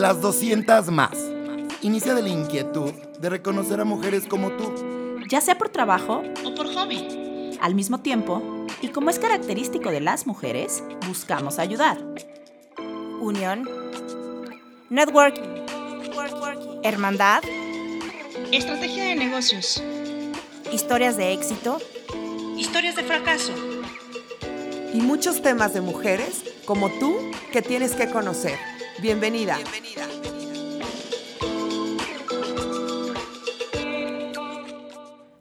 Las 200 más. Inicia de la inquietud de reconocer a mujeres como tú. Ya sea por trabajo o por hobby. Al mismo tiempo, y como es característico de las mujeres, buscamos ayudar. Unión. Networking. Hermandad. Estrategia de negocios. Historias de éxito. Historias de fracaso. Y muchos temas de mujeres como tú que tienes que conocer. Bienvenida. Bienvenida.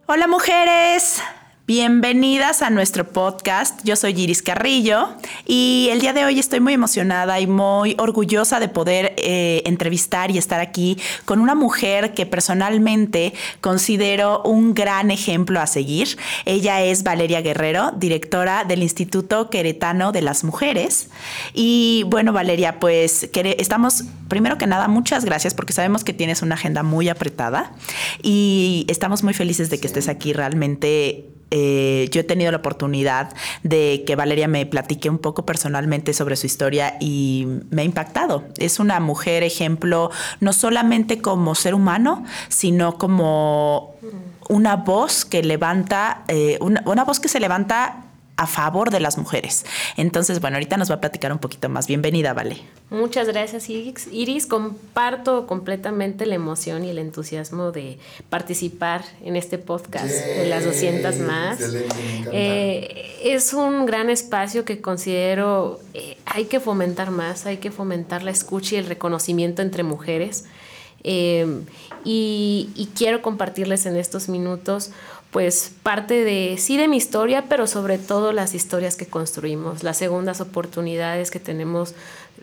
Hola mujeres, Bienvenidas a nuestro podcast. Yo soy Iris Carrillo y el día de hoy estoy muy emocionada y muy orgullosa de poder eh, entrevistar y estar aquí con una mujer que personalmente considero un gran ejemplo a seguir. Ella es Valeria Guerrero, directora del Instituto Queretano de las Mujeres. Y bueno, Valeria, pues estamos, primero que nada, muchas gracias porque sabemos que tienes una agenda muy apretada y estamos muy felices de que estés aquí realmente eh, yo he tenido la oportunidad de que Valeria me platique un poco personalmente sobre su historia y me ha impactado. Es una mujer ejemplo no solamente como ser humano, sino como una voz que levanta, eh, una voz que se levanta a favor de las mujeres. Entonces, bueno, ahorita nos va a platicar un poquito más. Bienvenida, Vale. Muchas gracias, Iris. Iris, comparto completamente la emoción y el entusiasmo de participar en este podcast de las 200 más. Eh, es un gran espacio que considero eh, hay que fomentar más, hay que fomentar la escucha y el reconocimiento entre mujeres. Eh, y, y quiero compartirles en estos minutos pues parte de, sí de mi historia, pero sobre todo las historias que construimos, las segundas oportunidades que tenemos,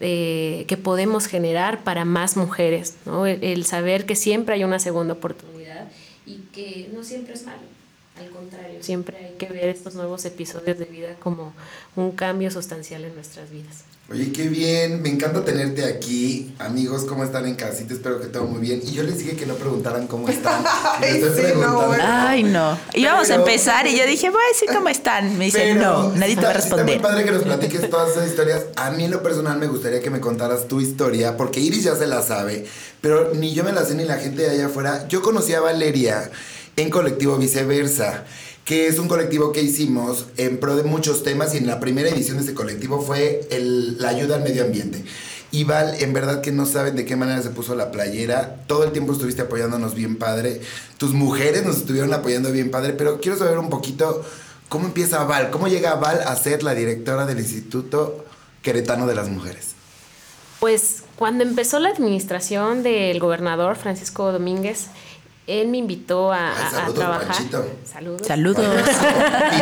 eh, que podemos generar para más mujeres, ¿no? el, saber que siempre hay una segunda oportunidad y que no siempre es malo. Al contrario, siempre hay que ver estos nuevos episodios de vida como un cambio sustancial en nuestras vidas. Oye, qué bien, me encanta tenerte aquí. Amigos, ¿cómo están en casita? Espero que todo muy bien. Y yo les dije que no preguntaran cómo están. Ay, sí, no, Ay, no. Íbamos a empezar y yo dije, voy a decir cómo están. Me dicen, no, nadie te va a responder. Está muy padre que nos platiques todas esas historias. A mí en lo personal me gustaría que me contaras tu historia, porque Iris ya se la sabe, pero ni yo me la sé ni la gente de allá afuera. Yo conocí a Valeria en colectivo viceversa que es un colectivo que hicimos en pro de muchos temas y en la primera edición de ese colectivo fue la ayuda al medio ambiente. Y Val, en verdad que no saben de qué manera se puso la playera. Todo el tiempo estuviste apoyándonos bien padre. Tus mujeres nos estuvieron apoyando bien padre. Pero quiero saber un poquito cómo empieza Val. ¿Cómo llega Val a ser la directora del Instituto Queretano de las Mujeres? Pues cuando empezó la administración del gobernador Francisco Domínguez, él me invitó a, trabajar. Saludos. Saludos.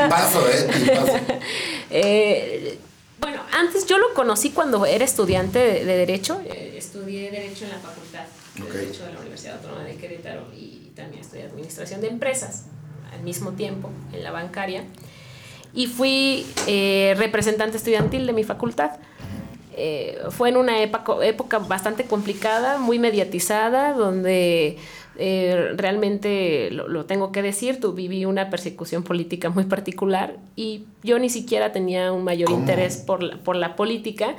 paso, ¿eh? eh, bueno, antes yo lo conocí cuando era estudiante de, Derecho. Eh, estudié Derecho en la Facultad de Derecho de la Universidad Autónoma de Querétaro y también estudié Administración de Empresas al mismo tiempo en la bancaria. Y fui eh, representante estudiantil de mi facultad. fue en una época, época bastante complicada, muy mediatizada, donde eh, realmente lo, tengo que decir, tú viví una persecución política muy particular y yo ni siquiera tenía un mayor interés por la, por la política.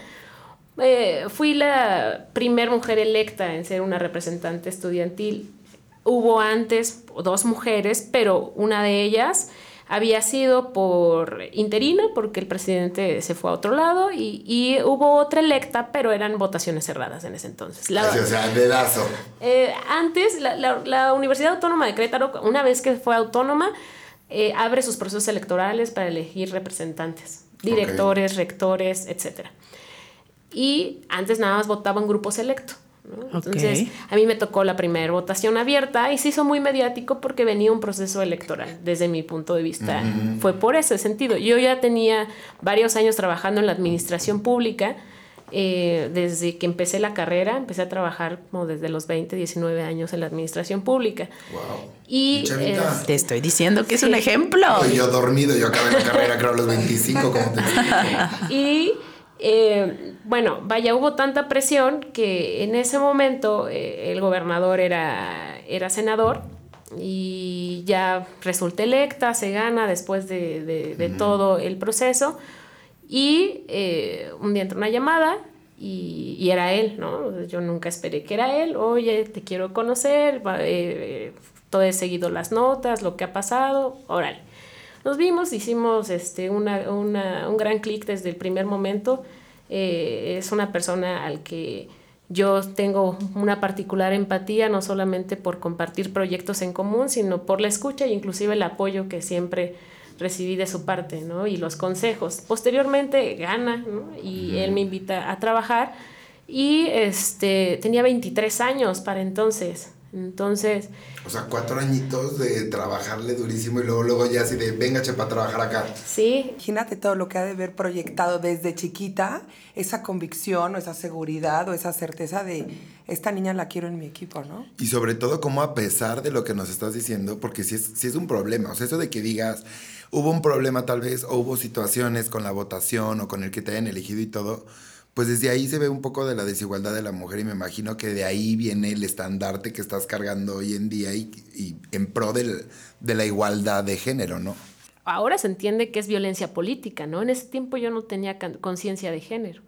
Eh, fui la primer mujer electa en ser una representante estudiantil. Hubo antes dos mujeres, pero una de ellas había sido por interina, porque el presidente se fue a otro lado, y, hubo otra electa, pero eran votaciones cerradas en ese entonces. La, o sea, dedazo. Eh, antes, la, Universidad Autónoma de Querétaro, una vez que fue autónoma, eh, abre sus procesos electorales para elegir representantes, directores, rectores, etc. Y antes nada más votaba un grupo selecto. Entonces, a mí me tocó la primera votación abierta y se hizo muy mediático porque venía un proceso electoral, desde mi punto de vista. Fue por ese sentido. Yo ya tenía varios años trabajando en la administración pública. Eh, desde que empecé la carrera, empecé a trabajar como desde los 20, 19 años en la administración pública. Wow. Y eh, te estoy diciendo que es un ejemplo. Yo dormido, yo acabé la carrera creo a los 25, como te Y eh, bueno, vaya, hubo tanta presión que en ese momento eh, el gobernador era, era senador y ya resulta electa, se gana después de, todo el proceso y eh, un día entra una llamada y, y era él, ¿no? Yo nunca esperé que era él, oye, te quiero conocer, va- eh, todo he seguido las notas, lo que ha pasado, órale. Nos vimos, hicimos este, una, una- un gran clic desde el primer momento. Eh, es una persona al que yo tengo una particular empatía, no solamente por compartir proyectos en común, sino por la escucha e inclusive el apoyo que siempre recibí de su parte, ¿no? Y los consejos. Posteriormente gana, ¿no? Y él me invita a trabajar y este, tenía 23 años para entonces. Entonces, O sea, cuatro añitos de trabajarle durísimo y luego, luego ya así de, venga, chepa, a trabajar acá. sí, Imagínate todo lo que ha de haber proyectado desde chiquita, esa convicción o esa seguridad o esa certeza de esta niña la quiero en mi equipo, ¿no? Y sobre todo, como a pesar de lo que nos estás diciendo, porque si es, sí es un problema, o sea, eso de que digas, hubo un problema tal vez, o hubo situaciones con la votación o con el que te hayan elegido y todo, pues desde ahí se ve un poco de la desigualdad de la mujer y me imagino que de ahí viene el estandarte que estás cargando hoy en día y, y en pro del- de la igualdad de género, ¿no? ahora se entiende que es violencia política, ¿no? En ese tiempo yo no tenía conciencia de género,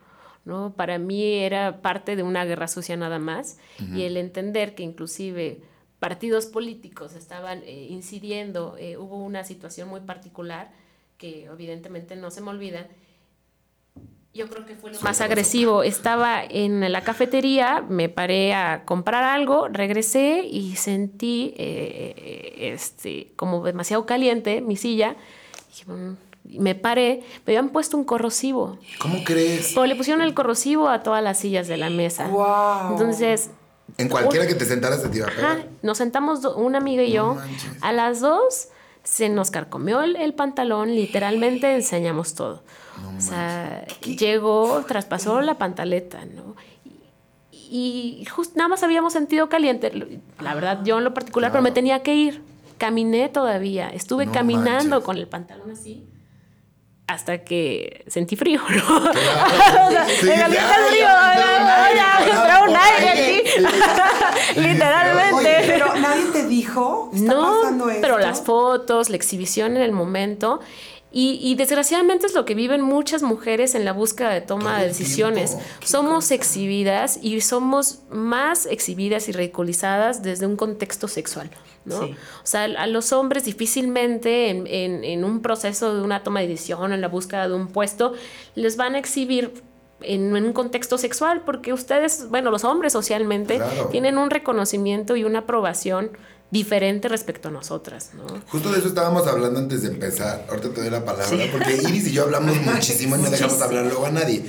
¿no? Para mí era parte de una guerra sucia nada más y el entender que inclusive partidos políticos estaban eh, incidiendo, eh, hubo una situación muy particular que evidentemente no se me olvida. Yo creo que fue lo más agresivo. Estaba en la cafetería, me paré a comprar algo, regresé y sentí eh, este, como demasiado caliente mi silla. Dije, "Mm", y me paré, me habían puesto un corrosivo. ¿Cómo crees? Pero le pusieron el corrosivo a todas las sillas de la mesa. ¡Guau! Entonces, En cualquiera que te sentaras te iba a Ajá, pegar. nos sentamos do- una amiga y yo. manches. a las dos se nos carcomió el, el pantalón, literalmente enseñamos todo. O sea, llegó, traspasó la pantaleta, ¿no? Y, y just- nada más habíamos sentido caliente. La verdad, yo en lo particular, pero me tenía que ir. Caminé todavía, estuve No caminando manches. con el pantalón así. Hasta que sentí frío, ¿no? Claro. O sea, Sí, me calienta el frío, ya, ya, ya, ya, ya, entró un aire aquí. Literalmente. Oye, pero nadie te dijo, está No, pasando esto. pero las fotos, la exhibición en el momento. Y, y desgraciadamente es lo que viven muchas mujeres en la búsqueda de toma de decisiones. tiempo. Somos exhibidas y somos más exhibidas y ridiculizadas desde un contexto sexual. ¿no? Sí. O sea, a los hombres difícilmente en, en- en un proceso de una toma de decisión, en la búsqueda de un puesto, les van a exhibir en, en un contexto sexual, porque ustedes, bueno, los hombres socialmente, Claro. tienen un reconocimiento y una aprobación diferente respecto a nosotras, ¿no? Justo de eso estábamos hablando antes de empezar. Ahorita te doy la palabra, porque Iris y yo hablamos muchísimo y no dejamos hablar luego a nadie.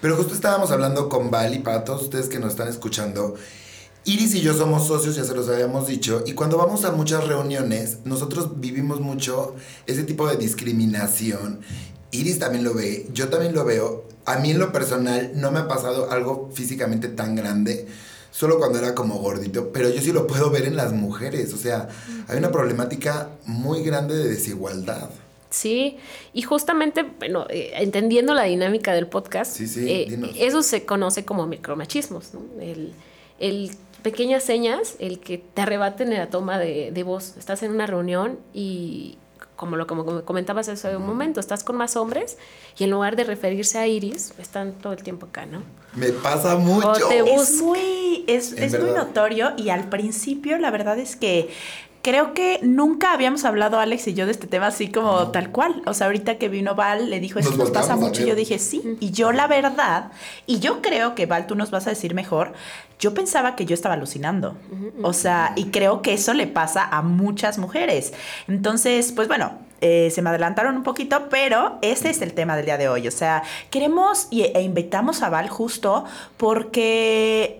Pero justo estábamos hablando con Val y para todos ustedes que nos están escuchando. Iris y yo somos socios, ya se los habíamos dicho, y cuando vamos a muchas reuniones, nosotros vivimos mucho ese tipo de discriminación. Iris también lo ve, yo también lo veo. A mí en lo personal no me ha pasado algo físicamente tan grande, solo cuando era como gordito, pero yo sí lo puedo ver en las mujeres. O sea, hay una problemática muy grande de desigualdad. Sí, y justamente, bueno, eh, entendiendo la dinámica del podcast, Sí, sí, eh, eso se conoce como micromachismos, ¿no? El, el pequeñas señas, el que te arrebaten en la toma de, de voz. Estás en una reunión y, como lo como comentabas hace un momento, estás con más hombres y en lugar de referirse a Iris, están todo el tiempo acá, ¿no? Me pasa mucho. O te Es muy, es, es muy notorio y al principio la verdad es que creo que nunca habíamos hablado Alex y yo de este tema así como tal cual. O sea, ahorita que vino Val le dijo, eso Nos nos pasa mucho y yo dije, sí. Y yo la verdad, y yo creo que Val, tú nos vas a decir mejor, yo pensaba que yo estaba alucinando. O sea, y creo que eso le pasa a muchas mujeres. Entonces, pues bueno, eh, se me adelantaron un poquito, pero ese es el tema del día de hoy. O sea, queremos y- e invitamos a Val justo porque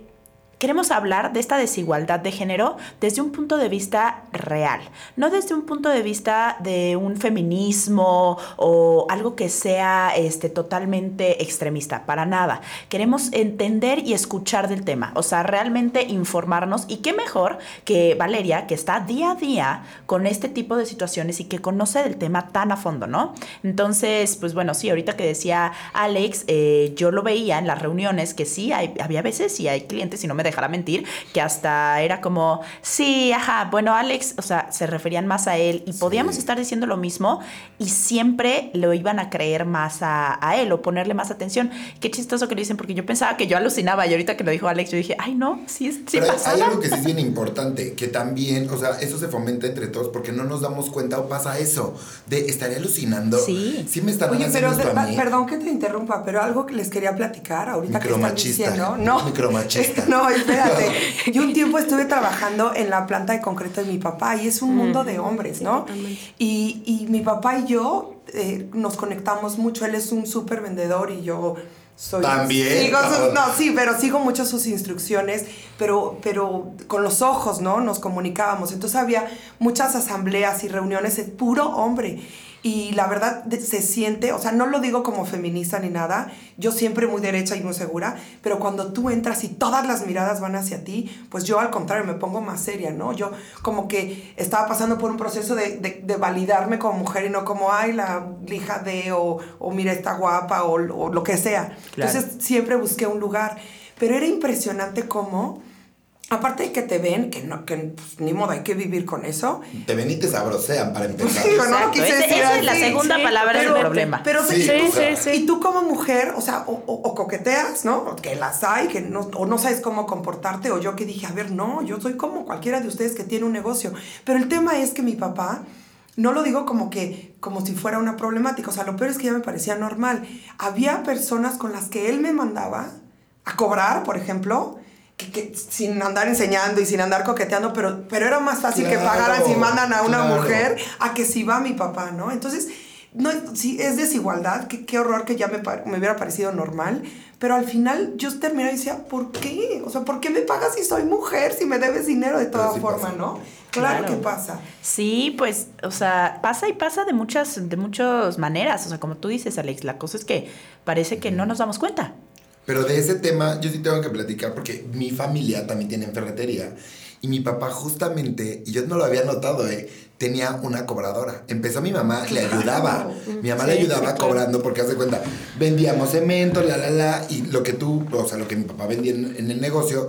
queremos hablar de esta desigualdad de género desde un punto de vista real, no desde un punto de vista de un feminismo o algo que sea este, totalmente extremista, para nada. Queremos entender y escuchar del tema, o sea, realmente informarnos y qué mejor que Valeria, que está día a día con este tipo de situaciones y que conoce del tema tan a fondo, ¿no? Entonces, pues bueno, sí, ahorita que decía Alex, eh, yo lo veía en las reuniones que sí, hay, había veces y hay clientes, y no me dejará mentir, que hasta era como, sí, ajá, bueno, Alex, o sea, se referían más a él y podíamos estar diciendo lo mismo y siempre lo iban a creer más a, a él o ponerle más atención. Qué chistoso que lo dicen, porque yo pensaba que yo alucinaba y ahorita que lo dijo Alex, yo dije, ay, no, sí, es- sí Pero hay- algo que sí es bien importante, que también, o sea, eso se fomenta entre todos porque no nos damos cuenta o pasa eso, de estaré alucinando. Sí. Sí me están Oye, haciendo pero esto de- a mí. perdón que te interrumpa, pero algo que les quería platicar ahorita que están diciendo. No. Micromachista. no, espérate. Yo un tiempo estuve trabajando en la planta de concreto de mi papá y es un mundo de hombres, ¿no? Y, y mi papá y yo eh, nos conectamos mucho. Él es un súper vendedor y yo soy. También, sigo sus- no, sí, pero sigo mucho sus instrucciones, pero, pero con los ojos, ¿no? Nos comunicábamos. Entonces había muchas asambleas y reuniones de puro hombre. Y la verdad se siente, o sea, no lo digo como feminista ni nada, yo siempre muy derecha y muy segura, pero cuando tú entras y todas las miradas van hacia ti, pues yo al contrario me pongo más seria, ¿no? Yo como que estaba pasando por un proceso de, de- de validarme como mujer y no como, ay, la hija de, o, o mira, está guapa, o, o lo que sea. Claro. Entonces siempre busqué un lugar, pero era impresionante cómo, aparte de que te ven, que no, que pues, ni modo hay que vivir con eso, Te ven y te sabrosean para empezar. Sí, bueno, no Exacto, quise ese- decir esa es la segunda Sí, palabra pero, del problema. Pero Sí, sí, o sea, sí, sí. Y tú como mujer, o sea, o, o- o coqueteas, ¿no? Que las hay, que no, o no sabes cómo comportarte, o yo que dije, a ver, no, yo soy como cualquiera de ustedes que tiene un negocio. Pero el tema es que mi papá, no lo digo como que, como si fuera una problemática, o sea, lo peor es que ya me parecía normal. Había personas con las que él me mandaba a cobrar, por ejemplo, que, que sin andar enseñando y sin andar coqueteando, pero, pero era más fácil que pagaran si mandan a una claro. mujer a que si va mi papá, ¿no? Entonces, no, sí, es desigualdad, qué, qué horror que ya me, me hubiera parecido normal, pero al final yo terminaba y decía, ¿por qué? O sea, ¿por qué me pagas si soy mujer, si me debes dinero de toda sí forma, pasa. ¿no? Claro, Claro. que pasa. Sí, pues, o sea, pasa y pasa de muchas, de muchas maneras. O sea, como tú dices, Alex, la cosa es que parece que no nos damos cuenta. Pero de ese tema yo sí tengo que platicar porque mi familia también tiene ferretería y mi papá justamente, y yo no lo había notado, eh, tenía una cobradora. Empezó mi mamá, le ayudaba. Mi mamá le Sí, ayudaba sí, claro. cobrando porque hace cuenta, vendíamos cemento, la, la, la, y lo que tú, o sea, lo que mi papá vendía en, en el negocio,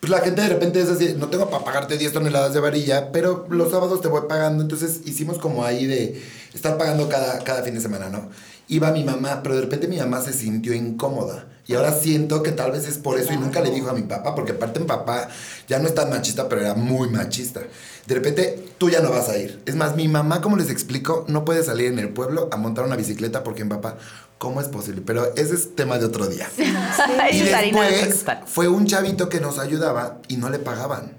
pues la gente de repente es así, no tengo para pagarte 10 toneladas de varilla, pero los sábados te voy pagando. Entonces hicimos como ahí de estar pagando cada, cada fin de semana, ¿no? Iba mi mamá, pero de repente mi mamá se sintió incómoda. Y ahora siento que tal vez es por eso y nunca le dijo a mi papá, porque aparte mi papá ya no es tan machista, pero era muy machista. De repente tú ya no vas a ir. Es más, mi mamá, como les explico, no puede salir en el pueblo a montar una bicicleta porque mi papá, ¿cómo es posible? Pero ese es tema de otro día. Después costal. fue un chavito que nos ayudaba y no le pagaban.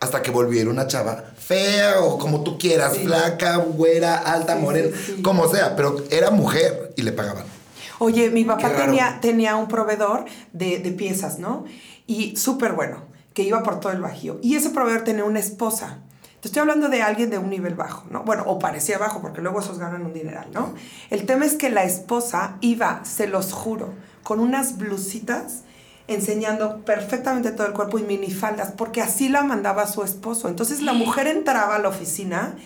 Hasta que volviera una chava fea o como tú quieras, flaca, güera, alta, Sí, morena, sí, sí. como sea, pero era mujer y le pagaban. Oye, mi papá tenía, tenía un proveedor de, de piezas, ¿no? Y súper bueno, que iba por todo el Bajío. Y ese proveedor tenía una esposa. Te estoy hablando de alguien de un nivel bajo, ¿no? Bueno, o parecía bajo, porque luego esos ganan un dineral, ¿no? El tema es que la esposa iba, se los juro, con unas blusitas enseñando perfectamente todo el cuerpo y minifaldas, porque así la mandaba su esposo. Entonces la mujer entraba a la oficina,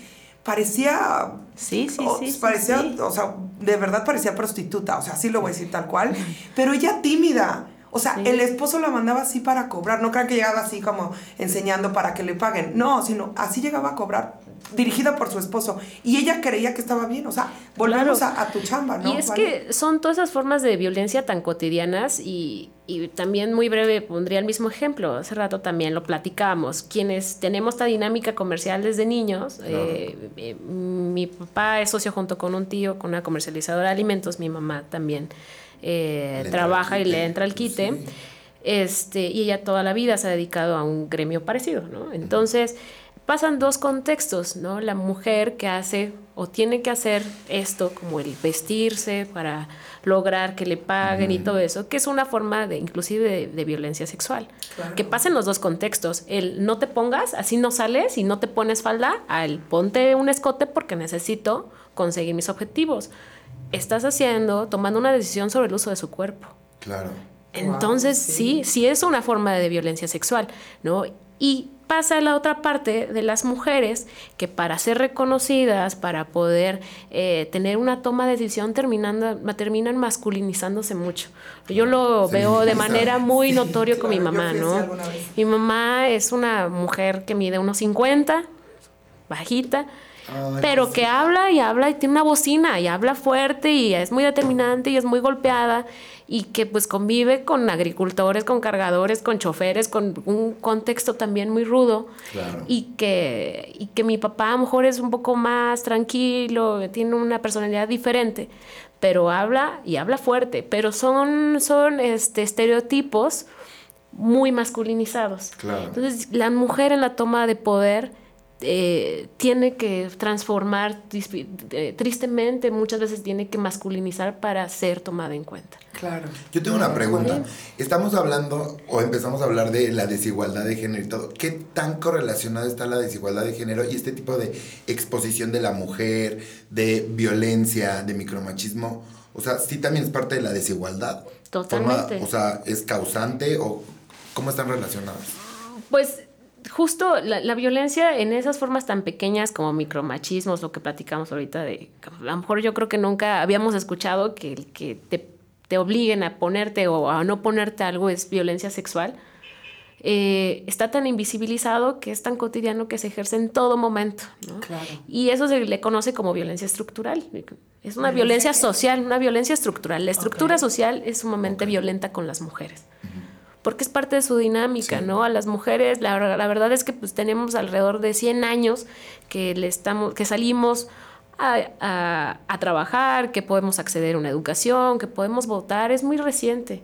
parecía Sí, sí, sí, parecía, sí. o sea, de verdad parecía prostituta, o sea, así lo voy a decir tal cual, pero ella tímida. O sea, el esposo la mandaba así para cobrar, no crean que llegaba así como enseñando para que le paguen, no, sino así llegaba a cobrar, dirigida por su esposo. Y ella creía que estaba bien, o sea, volvemos Claro. a, a tu chamba, ¿no? Y es Vale. que son todas esas formas de violencia tan cotidianas y, y también muy breve pondría el mismo ejemplo. Hace rato también lo platicábamos. Quienes tenemos esta dinámica comercial desde niños, eh, eh, mi papá es socio junto con un tío con una comercializadora de alimentos, mi mamá también eh, trabaja y le entra pues quite. sí. Este, y ella toda la vida se ha dedicado a un gremio parecido, ¿no? Entonces, pasan dos contextos, ¿no? La mujer que hace o tiene que hacer esto, como el vestirse para lograr que le paguen y todo eso, que es una forma de, inclusive, de, de violencia sexual. Claro. Que pasen los dos contextos. El no te pongas, así no sales y no te pones falda, al ponte un escote porque necesito conseguir mis objetivos. Estás haciendo, tomando una decisión sobre el uso de su cuerpo. Claro. Entonces, sí. sí. sí, es una forma de violencia sexual, ¿no? Y pasa la otra parte de las mujeres que para ser reconocidas, para poder eh, tener una toma de decisión, terminando, terminan masculinizándose mucho. Yo lo veo de manera muy notorio con mi mamá, ¿no? Mi mamá es una mujer que mide unos 50, bajita, pero que habla y habla y tiene una bocina y habla fuerte y es muy determinante y es muy golpeada y que pues convive con agricultores, con cargadores, con choferes, con un contexto también muy rudo y, que, y que mi papá a lo mejor es un poco más tranquilo, tiene una personalidad diferente, pero habla y habla fuerte, pero son, son este, estereotipos muy masculinizados. Entonces la mujer en la toma de poder eh, tiene que transformar, eh, tristemente muchas veces tiene que masculinizar para ser tomada en cuenta. Claro. Yo tengo una pregunta. Estamos hablando o empezamos a hablar de la desigualdad de género y todo. ¿Qué tan correlacionada está la desigualdad de género y este tipo de exposición de la mujer, de violencia, de micromachismo? O sea, sí también es parte de la desigualdad. Totalmente. o sea, ¿es causante o cómo están relacionadas? Pues justo la, violencia en esas formas tan pequeñas como micromachismos, lo que platicamos ahorita de, a lo mejor yo creo que nunca habíamos escuchado que, que te, te obliguen a ponerte o a no ponerte algo es violencia sexual. Eh, está tan invisibilizado que es tan cotidiano que se ejerce en todo momento. Y eso se le conoce como violencia estructural. Es una violencia, social, una violencia estructural. La estructura social es sumamente violenta con las mujeres porque es parte de su dinámica, ¿no? A las mujeres, la, verdad es que pues tenemos alrededor de 100 años que, le estamos, que salimos a, a, trabajar, que podemos acceder a una educación, que podemos votar, es muy reciente.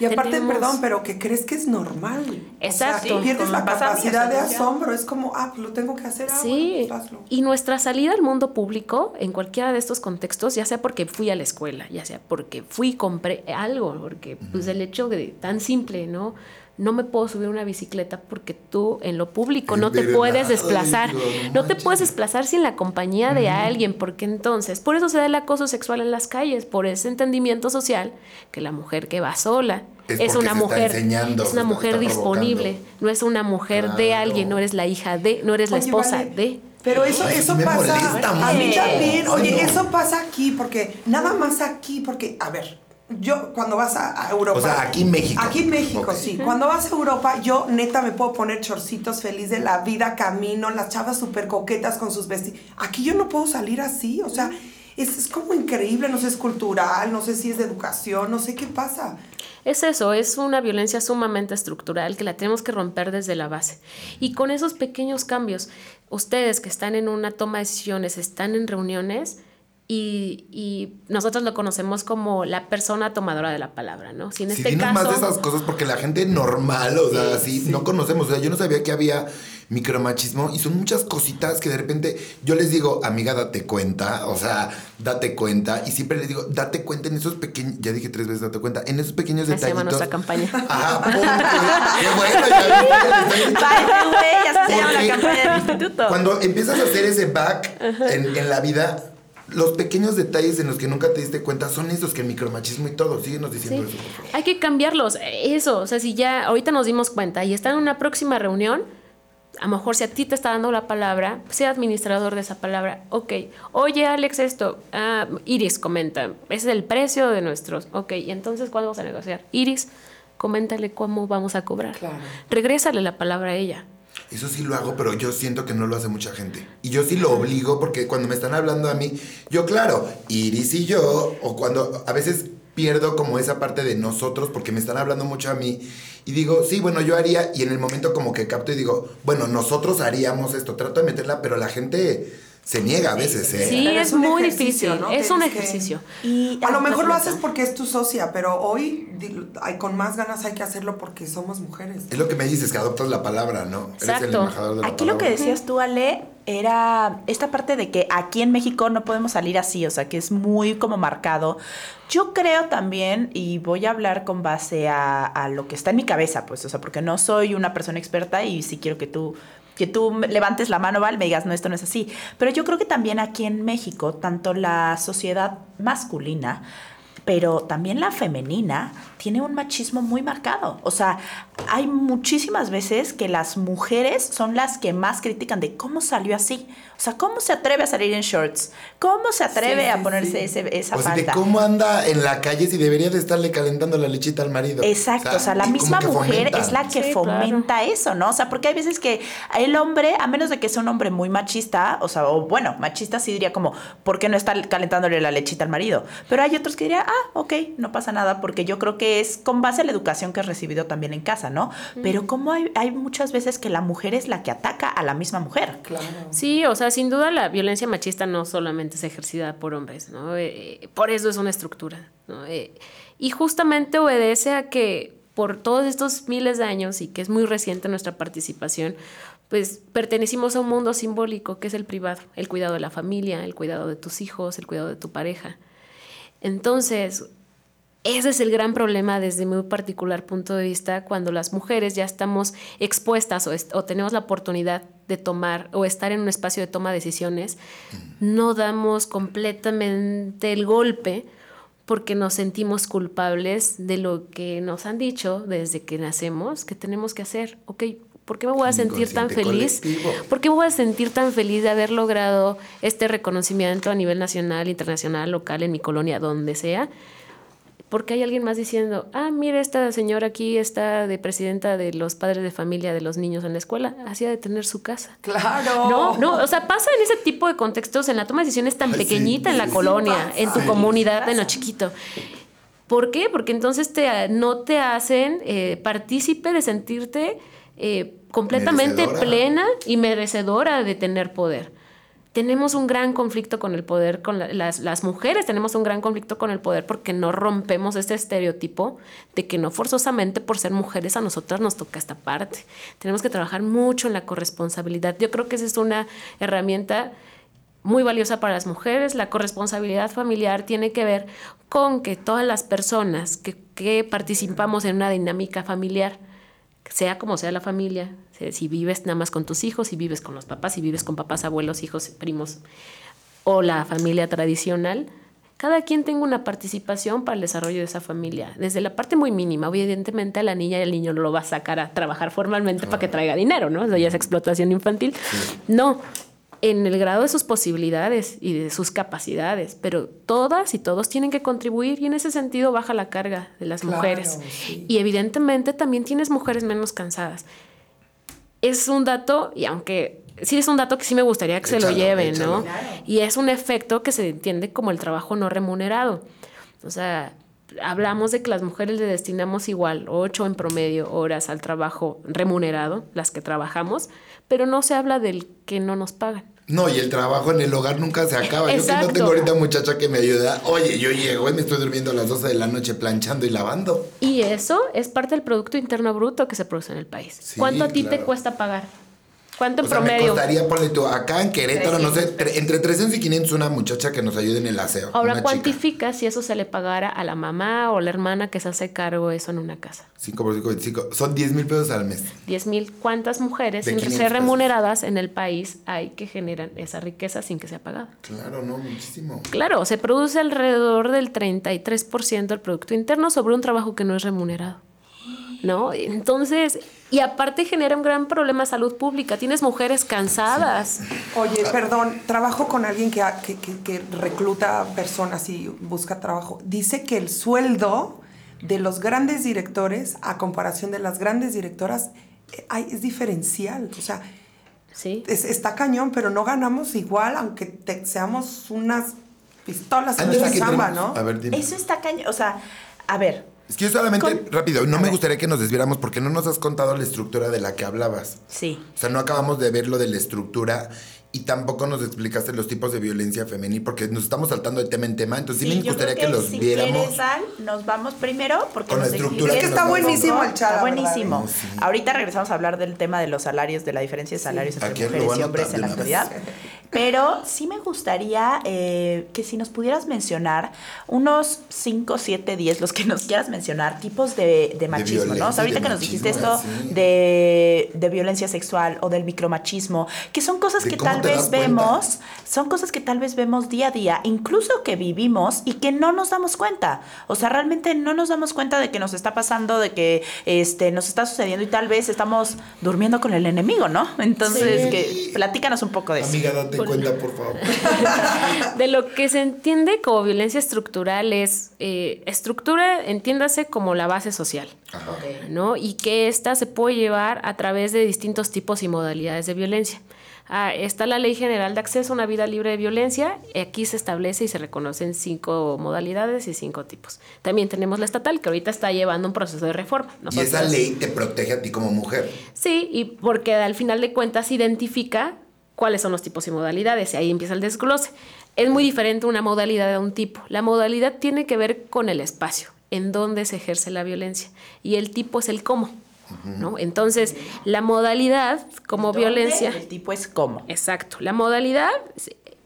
Y aparte, perdón, pero que crees que es normal. Exacto. pierdes la capacidad de asombro. Es como, ah, pues lo tengo que hacer. Ah, sí. Pues y nuestra salida al mundo público, en cualquiera de estos contextos, ya sea porque fui a la escuela, ya sea porque fui y compré algo, porque pues el hecho de tan simple, ¿no? No me puedo subir una bicicleta porque tú en lo público no te puedes desplazar. no, te puedes desplazar sin la compañía de alguien, porque entonces, por eso se da el acoso sexual en las calles, por ese entendimiento social que la mujer que va sola es, una mujer, es una mujer disponible, no es una mujer de alguien, no eres la hija de, no eres la esposa de. Pero eso, eso pasa. a mí también. Oye, eso pasa aquí, porque nada más aquí, porque, a ver, yo cuando vas a, Europa. O sea, aquí en México. Aquí en México, sí. Cuando vas a Europa, yo neta me puedo poner chorcitos feliz de la vida, camino, las chavas súper coquetas con sus vestidos. Aquí yo no puedo salir así, o sea, es, es, como increíble, no sé, es cultural, no sé si es de educación, no sé qué pasa. Es eso, es una violencia sumamente estructural que la tenemos que romper desde la base. Y con esos pequeños cambios, ustedes que están en una toma de decisiones, están en reuniones, y, y, nosotros lo conocemos como la persona tomadora de la palabra, ¿no? Si en este caso... más de esas cosas porque la gente normal, o sea, así, no conocemos. O sea, yo no sabía que había micromachismo y son muchas cositas que de repente yo les digo, amiga, date cuenta, o sea, date cuenta. Y siempre les digo, date cuenta en esos pequeños, ya dije tres veces, date cuenta, en esos pequeños detalles. Se llama nuestra campaña. Ajá, porque, bueno, ya, se llama la campaña del instituto. Cuando empiezas a hacer ese back en, en la vida los pequeños detalles en los que nunca te diste cuenta son esos que el micromachismo y todo. Síguenos diciendo eso, Hay que cambiarlos. Eso, o sea, si ya ahorita nos dimos cuenta y está en una próxima reunión, a lo mejor si a ti te está dando la palabra, sea administrador de esa palabra. Ok, oye Alex, esto, ah, Iris comenta, ese es el precio de nuestros. Ok, y entonces, ¿cuándo vamos a negociar? Iris, coméntale cómo vamos a cobrar. Claro. Regrésale la palabra a ella. Eso sí lo hago, pero yo siento que no lo hace mucha gente. Y yo sí lo obligo porque cuando me están hablando a mí, yo claro, Iris y yo, o cuando a veces pierdo como esa parte de nosotros porque me están hablando mucho a mí y digo, sí, bueno, yo haría y en el momento como que capto y digo, bueno, nosotros haríamos esto, trato de meterla, pero la gente se niega a veces, ¿eh? Sí, es, muy difícil, ¿no? es un ejercicio. Y a lo mejor lo haces porque es tu socia, pero hoy hay, con más ganas hay que hacerlo porque somos mujeres. Es lo que me dices, que adoptas la palabra, ¿no? Exacto. Eres el embajador de la aquí lo que decías tú, Ale, era esta parte de que aquí en México no podemos salir así, o sea, que es muy como marcado. Yo creo también, y voy a hablar con base a, a lo que está en mi cabeza, pues, o sea, porque no soy una persona experta y sí quiero que tú que tú levantes la mano, Val, me digas, no, esto no es así. Pero yo creo que también aquí en México, tanto la sociedad masculina pero también la femenina tiene un machismo muy marcado. O sea, hay muchísimas veces que las mujeres son las que más critican de cómo salió así. O sea, ¿cómo se atreve a salir en shorts? ¿Cómo se atreve Sí, a ponerse sí. ese- esa O sea, de falda? cómo anda en la calle si debería de estarle calentando la lechita al marido. Exacto, o sea, la y como misma mujer fomenta. es la que Sí, fomenta eso, ¿no? O sea, porque hay veces que el hombre, a menos de que sea un hombre muy machista, o sea, o bueno, machista sí diría como, ¿por qué no está calentándole la lechita al marido? Pero hay otros que dirían, ah, ok, no pasa nada, porque yo creo que es con base a la educación que has recibido también en casa, ¿no? Pero como hay, hay muchas veces que la mujer es la que ataca a la misma mujer. Claro. Sí, o sea, sin duda la violencia machista no solamente es ejercida por hombres, ¿no? Eh, por eso es una estructura, ¿no? Eh, y justamente obedece a que por todos estos miles de años y que es muy reciente nuestra participación, pues pertenecimos a un mundo simbólico que es el privado, el cuidado de la familia, el cuidado de tus hijos, el cuidado de tu pareja. Entonces, ese es el gran problema desde mi particular punto de vista cuando las mujeres ya estamos expuestas o, est- o tenemos la oportunidad de tomar o estar en un espacio de toma de decisiones, no damos completamente el golpe porque nos sentimos culpables de lo que nos han dicho desde que nacemos que tenemos que hacer. Ok, ¿por qué me voy a sentir tan feliz? colectivo. ¿Por qué me voy a sentir tan feliz de haber logrado este reconocimiento a nivel nacional, internacional, local, en mi colonia, donde sea? Porque hay alguien más diciendo, ah, mira, esta señora aquí está de presidenta de los padres de familia de los niños en la escuela, hacía de tener su casa. Claro. No, no, o sea, pasa en ese tipo de contextos, en la toma de decisiones tan Ay, sí, pequeñita en la sí, colonia, en tu comunidad, en lo chiquito. ¿Por qué? Porque entonces te, no te hacen eh, partícipe de sentirte eh, completamente Merecedora. plena y merecedora de tener poder. Tenemos un gran conflicto con el poder, con la- las, las mujeres tenemos un gran conflicto con el poder porque no rompemos este estereotipo de que no forzosamente por ser mujeres a nosotras nos toca esta parte. Tenemos que trabajar mucho en la corresponsabilidad. Yo creo que esa es una herramienta muy valiosa para las mujeres. La corresponsabilidad familiar tiene que ver con que todas las personas que, que participamos en una dinámica familiar, sea como sea la familia, si vives nada más con tus hijos, si vives con los papás, si vives con papás, abuelos, hijos, primos, o la familia tradicional, cada quien tenga una participación para el desarrollo de esa familia, desde la parte muy mínima. Evidentemente a la niña y al niño no lo va a sacar a trabajar formalmente para que traiga dinero, ¿no? Eso ya es explotación infantil. No, en el grado de sus posibilidades y de sus capacidades, pero todas y todos tienen que contribuir y en ese sentido baja la carga de las Claro, mujeres. sí. Y evidentemente también tienes mujeres menos cansadas. Es un dato, y aunque sí es un dato que sí me gustaría que se lo lleven, échalo. ¿no? Y es un efecto que se entiende como el trabajo no remunerado. O sea, hablamos de que las mujeres le destinamos igual, ocho en promedio horas al trabajo remunerado, las que trabajamos, pero no se habla del que no nos pagan. No, y el trabajo en el hogar nunca se acaba. Yo que no tengo ahorita muchacha que me ayuda. Oye, yo llego y me estoy durmiendo a las 12 de la noche planchando y lavando. Y eso es parte del Producto Interno Bruto que se produce en el país. Sí, ¿Cuánto a ti te cuesta pagar? ¿Cuánto en O sea, me promedio? costaría, ponle tú, acá en Querétaro, no sé, tre- entre 300 y 500 una muchacha que nos ayude en el aseo. Ahora chica. cuantifica si eso se le pagara a la mamá o la hermana que se hace cargo de eso en una casa. 5 por 5, 25. Son 10 mil pesos al mes. 10 mil. ¿Cuántas mujeres sin 500 ser pesos. remuneradas en el país hay que generan esa riqueza sin que sea pagada? Claro, no, muchísimo. Claro, se produce alrededor del 33% del Producto Interno sobre un trabajo que no es remunerado. ¿No? Entonces, y aparte genera un gran problema de salud pública. Tienes mujeres cansadas. Oye, perdón, trabajo con alguien que, ha- que, que- que recluta personas y busca trabajo. Dice que el sueldo de los grandes directores, a comparación de las grandes directoras, eh, hay- es diferencial. O sea, ¿Sí? es- está cañón, pero no ganamos igual, aunque te- seamos unas pistolas en nuestra chamba, ¿no? A ver, dime. Eso está cañón. O sea, a ver, Es que yo solamente, Con- rápido, no A me ver. gustaría que nos desviáramos porque no nos has contado la estructura de la que hablabas. sí. O sea, no acabamos de ver lo de la estructura y tampoco nos explicaste los tipos de violencia femenil porque nos estamos saltando de tema en tema. Entonces sí, me yo gustaría que, creo los si viéramos. quieres, Al, nos vamos primero porque Con la estructura que Es que está buenísimo el chat, Está buenísimo. Sí. Ahorita regresamos a hablar del tema de los salarios, de la diferencia de salarios Aquí entre lo mujeres y hombres en la actualidad. Pero sí me gustaría eh, que si nos pudieras mencionar unos 5, 7, 10, los que nos quieras mencionar, tipos de, de machismo, ¿no? O sea, ahorita que nos dijiste esto de, de violencia sexual o del micromachismo, que son cosas que tal vez vemos, son cosas que tal vez vemos día a día, incluso que vivimos y que no nos damos cuenta. O sea, realmente no nos damos cuenta de que nos está pasando, de que este nos está sucediendo y tal vez estamos durmiendo con el enemigo, ¿no? Entonces, Sí. que platícanos un poco de eso. Amiga, cuenta, por favor. De lo que se entiende como violencia estructural es eh, estructura, entiéndase como la base social. Ajá. ¿no? Y que ésta se puede llevar a través de distintos tipos y modalidades de violencia. Ah, está la Ley General de Acceso a una Vida Libre de Violencia. Aquí se establece y se reconocen cinco modalidades y cinco tipos. También tenemos la estatal, que ahorita está llevando un proceso de reforma. Y esa ley te protege a ti como mujer. Sí, y porque al final de cuentas identifica cuáles son los tipos y modalidades, y ahí empieza el desglose. Es muy diferente una modalidad de un tipo. La modalidad tiene que ver con el espacio, en donde se ejerce la violencia, y el tipo es el cómo. ¿no? Entonces, la modalidad como ¿Dónde? violencia... El tipo es cómo. Exacto. La modalidad,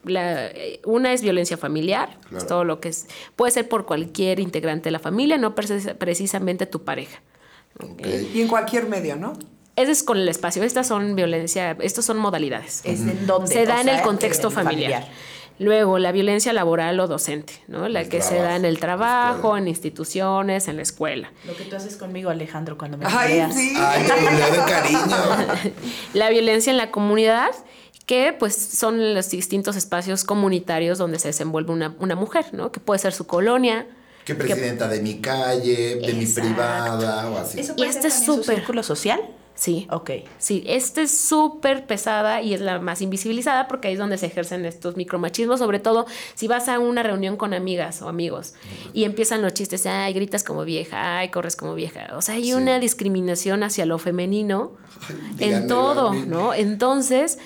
la- una es violencia familiar, Claro. es todo lo que es. Puede ser por cualquier integrante de la familia, no precis- precisamente tu pareja. Y en cualquier medio, ¿no? Ese es con el espacio. Estas son violencia, estos son modalidades. Es en donde Se da o en sea, el contexto en familiar. Luego, la violencia laboral o docente, ¿no? La El que se da en el trabajo, en instituciones, en la escuela. Lo que tú haces conmigo, Alejandro, cuando me Ay, sí. Ay, de cariño. La violencia en la comunidad, que pues son los distintos espacios comunitarios donde se desenvuelve una, una mujer, ¿no? Que puede ser su colonia. Que presidenta de mi calle, de mi privada o así. ¿Eso Y este ser es súper. círculo social? Sí. Ok. Sí, esta es súper pesada y es la más invisibilizada porque ahí es donde se ejercen estos micromachismos, sobre todo si vas a una reunión con amigas o amigos y empiezan los chistes, ay, gritas como vieja, ay, corres como vieja. O sea, hay Sí. una discriminación hacia lo femenino en todo. ¿no? Entonces,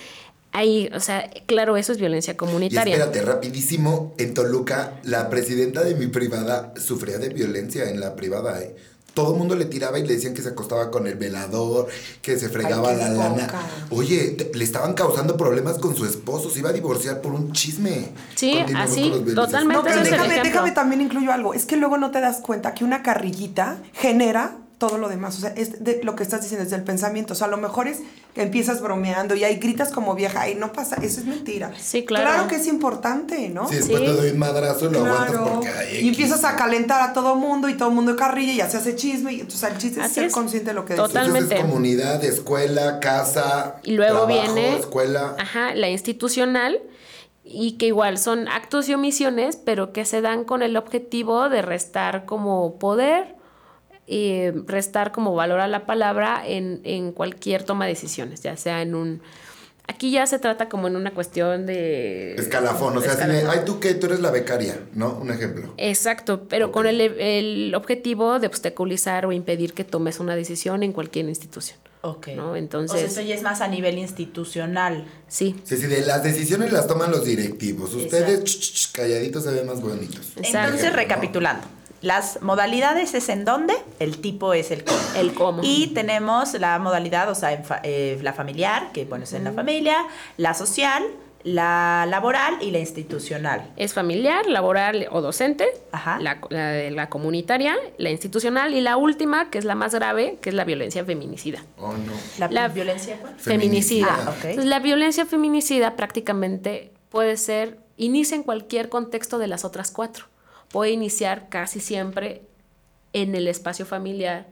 ahí, o sea, claro, eso es violencia Y comunitaria. espérate, rapidísimo, en Toluca, la presidenta de mi privada sufría de violencia en la privada, ¿eh? Todo el mundo le tiraba y le decían que se acostaba con el velador, que se fregaba Ay, la lana. Oye, te- le estaban causando problemas con su esposo, se iba a divorciar por un chisme. Sí, Continuamos así, totalmente. No, pero déjame, déjame también incluyo algo. Es que luego no te das cuenta que una carrillita genera todo lo demás. O sea, es de lo que estás diciendo, es del pensamiento. O sea, a lo mejor es que empiezas bromeando y ahí gritas como vieja y no pasa. Eso es mentira. Sí, claro. Claro que es importante, ¿no? Sí, después Sí. te doy un madrazo y lo aguantas porque ay, Y empiezas a calentar a todo mundo y todo el mundo carrilla y ya se hace chisme. Y entonces el chiste es ser es. consciente de lo que Total. decís. Entonces es Totalmente. comunidad, escuela, casa, Y luego trabajo, viene escuela. Ajá, la institucional y que igual son actos y omisiones, pero que se dan con el objetivo de restar como poder, y restar como valor a la palabra en, en cualquier toma de decisiones, ya sea en un... Aquí ya se trata como en una cuestión de... Escalafón, o sea, escalafón. ay, tú qué, tú eres la becaria, ¿no? Un ejemplo. Exacto, pero con el, el objetivo de obstaculizar o impedir que tomes una decisión en cualquier institución. Ok. ¿no? o sea, Entonces, esto ya es más a nivel institucional. sí. Sí, sí, de las decisiones las toman los directivos. Ustedes ch, ch, calladitos se ven más bonitos. Exacto. Entonces, recapitulando. Las modalidades es en dónde, el tipo es el cómo. El cómo. Y tenemos la modalidad, o sea, en fa- eh, la familiar, que bueno, es en la familia, la social, la laboral y la institucional. Es familiar, laboral o docente, Ajá. La, la- la comunitaria, la institucional y la última, que es la más grave, que es la violencia feminicida. Oh, no. La, La- violencia, ¿cuál? Feminicida. Feminicida. Ah. Entonces, la violencia feminicida prácticamente puede ser, inicia en cualquier contexto de las otras cuatro. Puede iniciar casi siempre en el espacio familiar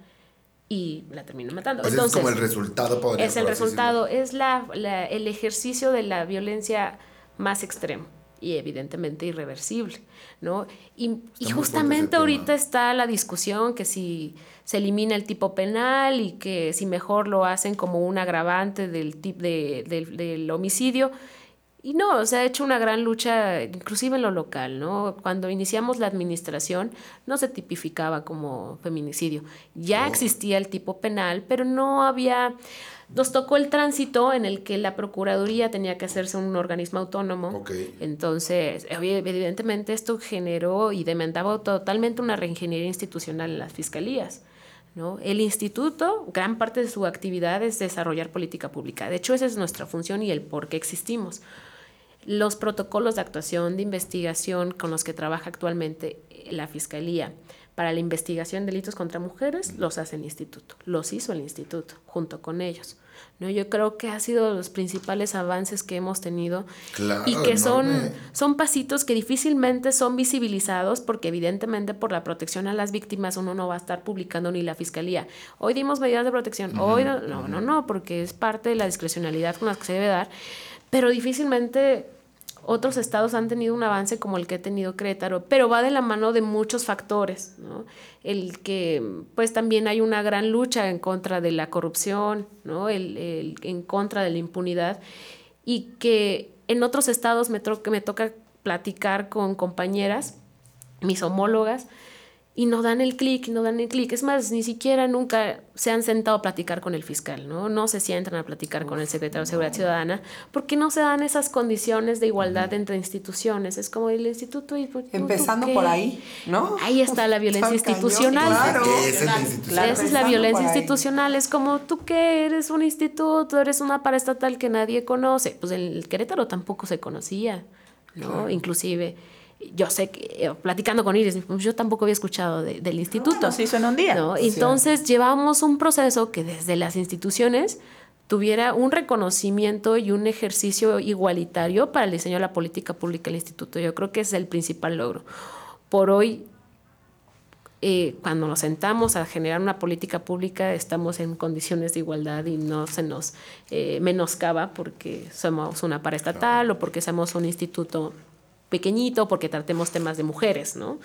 y la termina matando. Entonces, es como el resultado, podría es el resultado, es la, la- el ejercicio de la violencia más extremo y evidentemente irreversible, ¿no? Y, justamente ahorita está la discusión que si se elimina el tipo penal y que si mejor lo hacen como un agravante del, tip de- del, del homicidio. Y no, se ha hecho una gran lucha, inclusive en lo local, ¿no? Cuando iniciamos la administración no se tipificaba como feminicidio. Ya Oh. existía el tipo penal, pero no había... Nos tocó el tránsito en el que la Procuraduría tenía que hacerse un organismo autónomo. Entonces, evidentemente esto generó y demandaba totalmente una reingeniería institucional en las fiscalías. ¿no? El instituto, gran parte de su actividad es desarrollar política pública. De hecho, esa es nuestra función y el por qué existimos. Los protocolos de actuación, de investigación con los que trabaja actualmente la Fiscalía para la investigación de delitos contra mujeres, los hace el instituto, los hizo el instituto junto con ellos. ¿no? Yo creo que ha sido los principales avances que hemos tenido y que son, son pasitos que difícilmente son visibilizados porque evidentemente por la protección a las víctimas uno no va a estar publicando ni la fiscalía. Hoy dimos medidas de protección, hoy no, no, no, no, porque es parte de la discrecionalidad con la que se debe dar, pero difícilmente otros estados han tenido un avance como el que ha tenido Querétaro, pero va de la mano de muchos factores, ¿no? El que pues también hay una gran lucha en contra de la corrupción, ¿no? El, el, en contra de la impunidad y que en otros estados me, me toca platicar con compañeras, mis homólogas, y no dan el clic, no dan el clic. Es más, ni siquiera nunca se han sentado a platicar con el fiscal, ¿no? No se sientan a platicar con el secretario de Seguridad Ciudadana porque no se dan esas condiciones de igualdad entre instituciones. Es como el instituto y... Empezando por ahí, ¿no? Ahí está la violencia institucional. Claro. Esa es la violencia institucional. Es como tú que eres un instituto, eres una paraestatal que nadie conoce. Pues el Querétaro tampoco se conocía, ¿no? Inclusive yo sé que, eh, platicando con Iris, pues, yo tampoco había escuchado del instituto. No, se hizo en un día. ¿no? Entonces llevamos un proceso que desde las instituciones tuviera un reconocimiento y un ejercicio igualitario para el diseño de la política pública del instituto. Yo creo que es el principal logro. Por hoy, eh, cuando nos sentamos a generar una política pública, estamos en condiciones de igualdad y no se nos eh, menoscaba porque somos una paraestatal o porque somos un instituto pequeñito porque tratemos temas de mujeres, ¿no?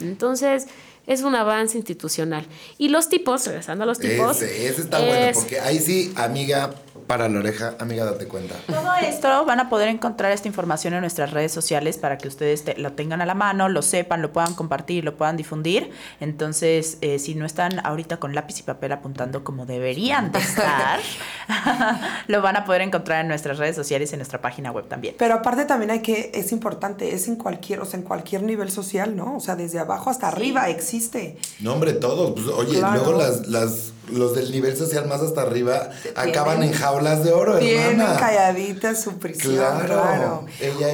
Entonces, es un avance institucional. Y los tipos, regresando a los tipos. Ese, ese está bueno, porque ahí sí, amiga, para la oreja, amiga, date cuenta. Todo esto van a poder encontrar esta información en nuestras redes sociales para que ustedes lo tengan a la mano, lo sepan, lo puedan compartir, lo puedan difundir. Entonces, eh, si no están ahorita con lápiz y papel apuntando como deberían de estar, lo van a poder encontrar en nuestras redes sociales y en nuestra página web también. Pero aparte también hay que, es importante, es en cualquier, o sea, en cualquier nivel social, ¿no? O sea, desde abajo hasta arriba existe. No, hombre, todos. Pues, oye, luego las, las los del nivel social más hasta arriba acaban en jaulas de oro, Tienen calladitas su prisión, claro.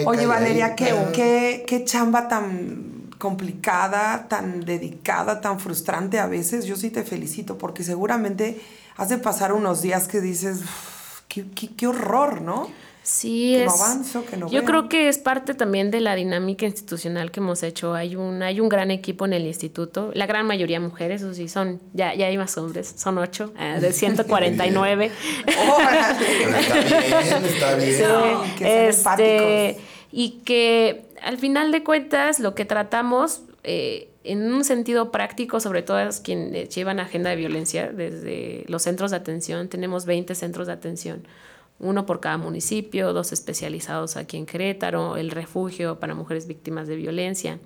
Oye, Valeria, ¿qué, qué, qué chamba tan complicada, tan dedicada, tan frustrante a veces. Yo sí te felicito porque seguramente has de pasar unos días que dices, qué, qué, qué horror, ¿no? Sí, es. yo creo que es parte también de la dinámica institucional que hemos hecho. Hay un, hay un gran equipo en el instituto, la gran mayoría mujeres, o sí, son, ya, ya hay más hombres, son ocho, eh, de 149. está bien, está bien. este, y que al final de cuentas lo que tratamos eh, en un sentido práctico, sobre todo es quienes llevan agenda de violencia desde los centros de atención, tenemos 20 centros de atención uno por cada municipio, dos especializados aquí en Querétaro, el refugio para mujeres víctimas de violencia.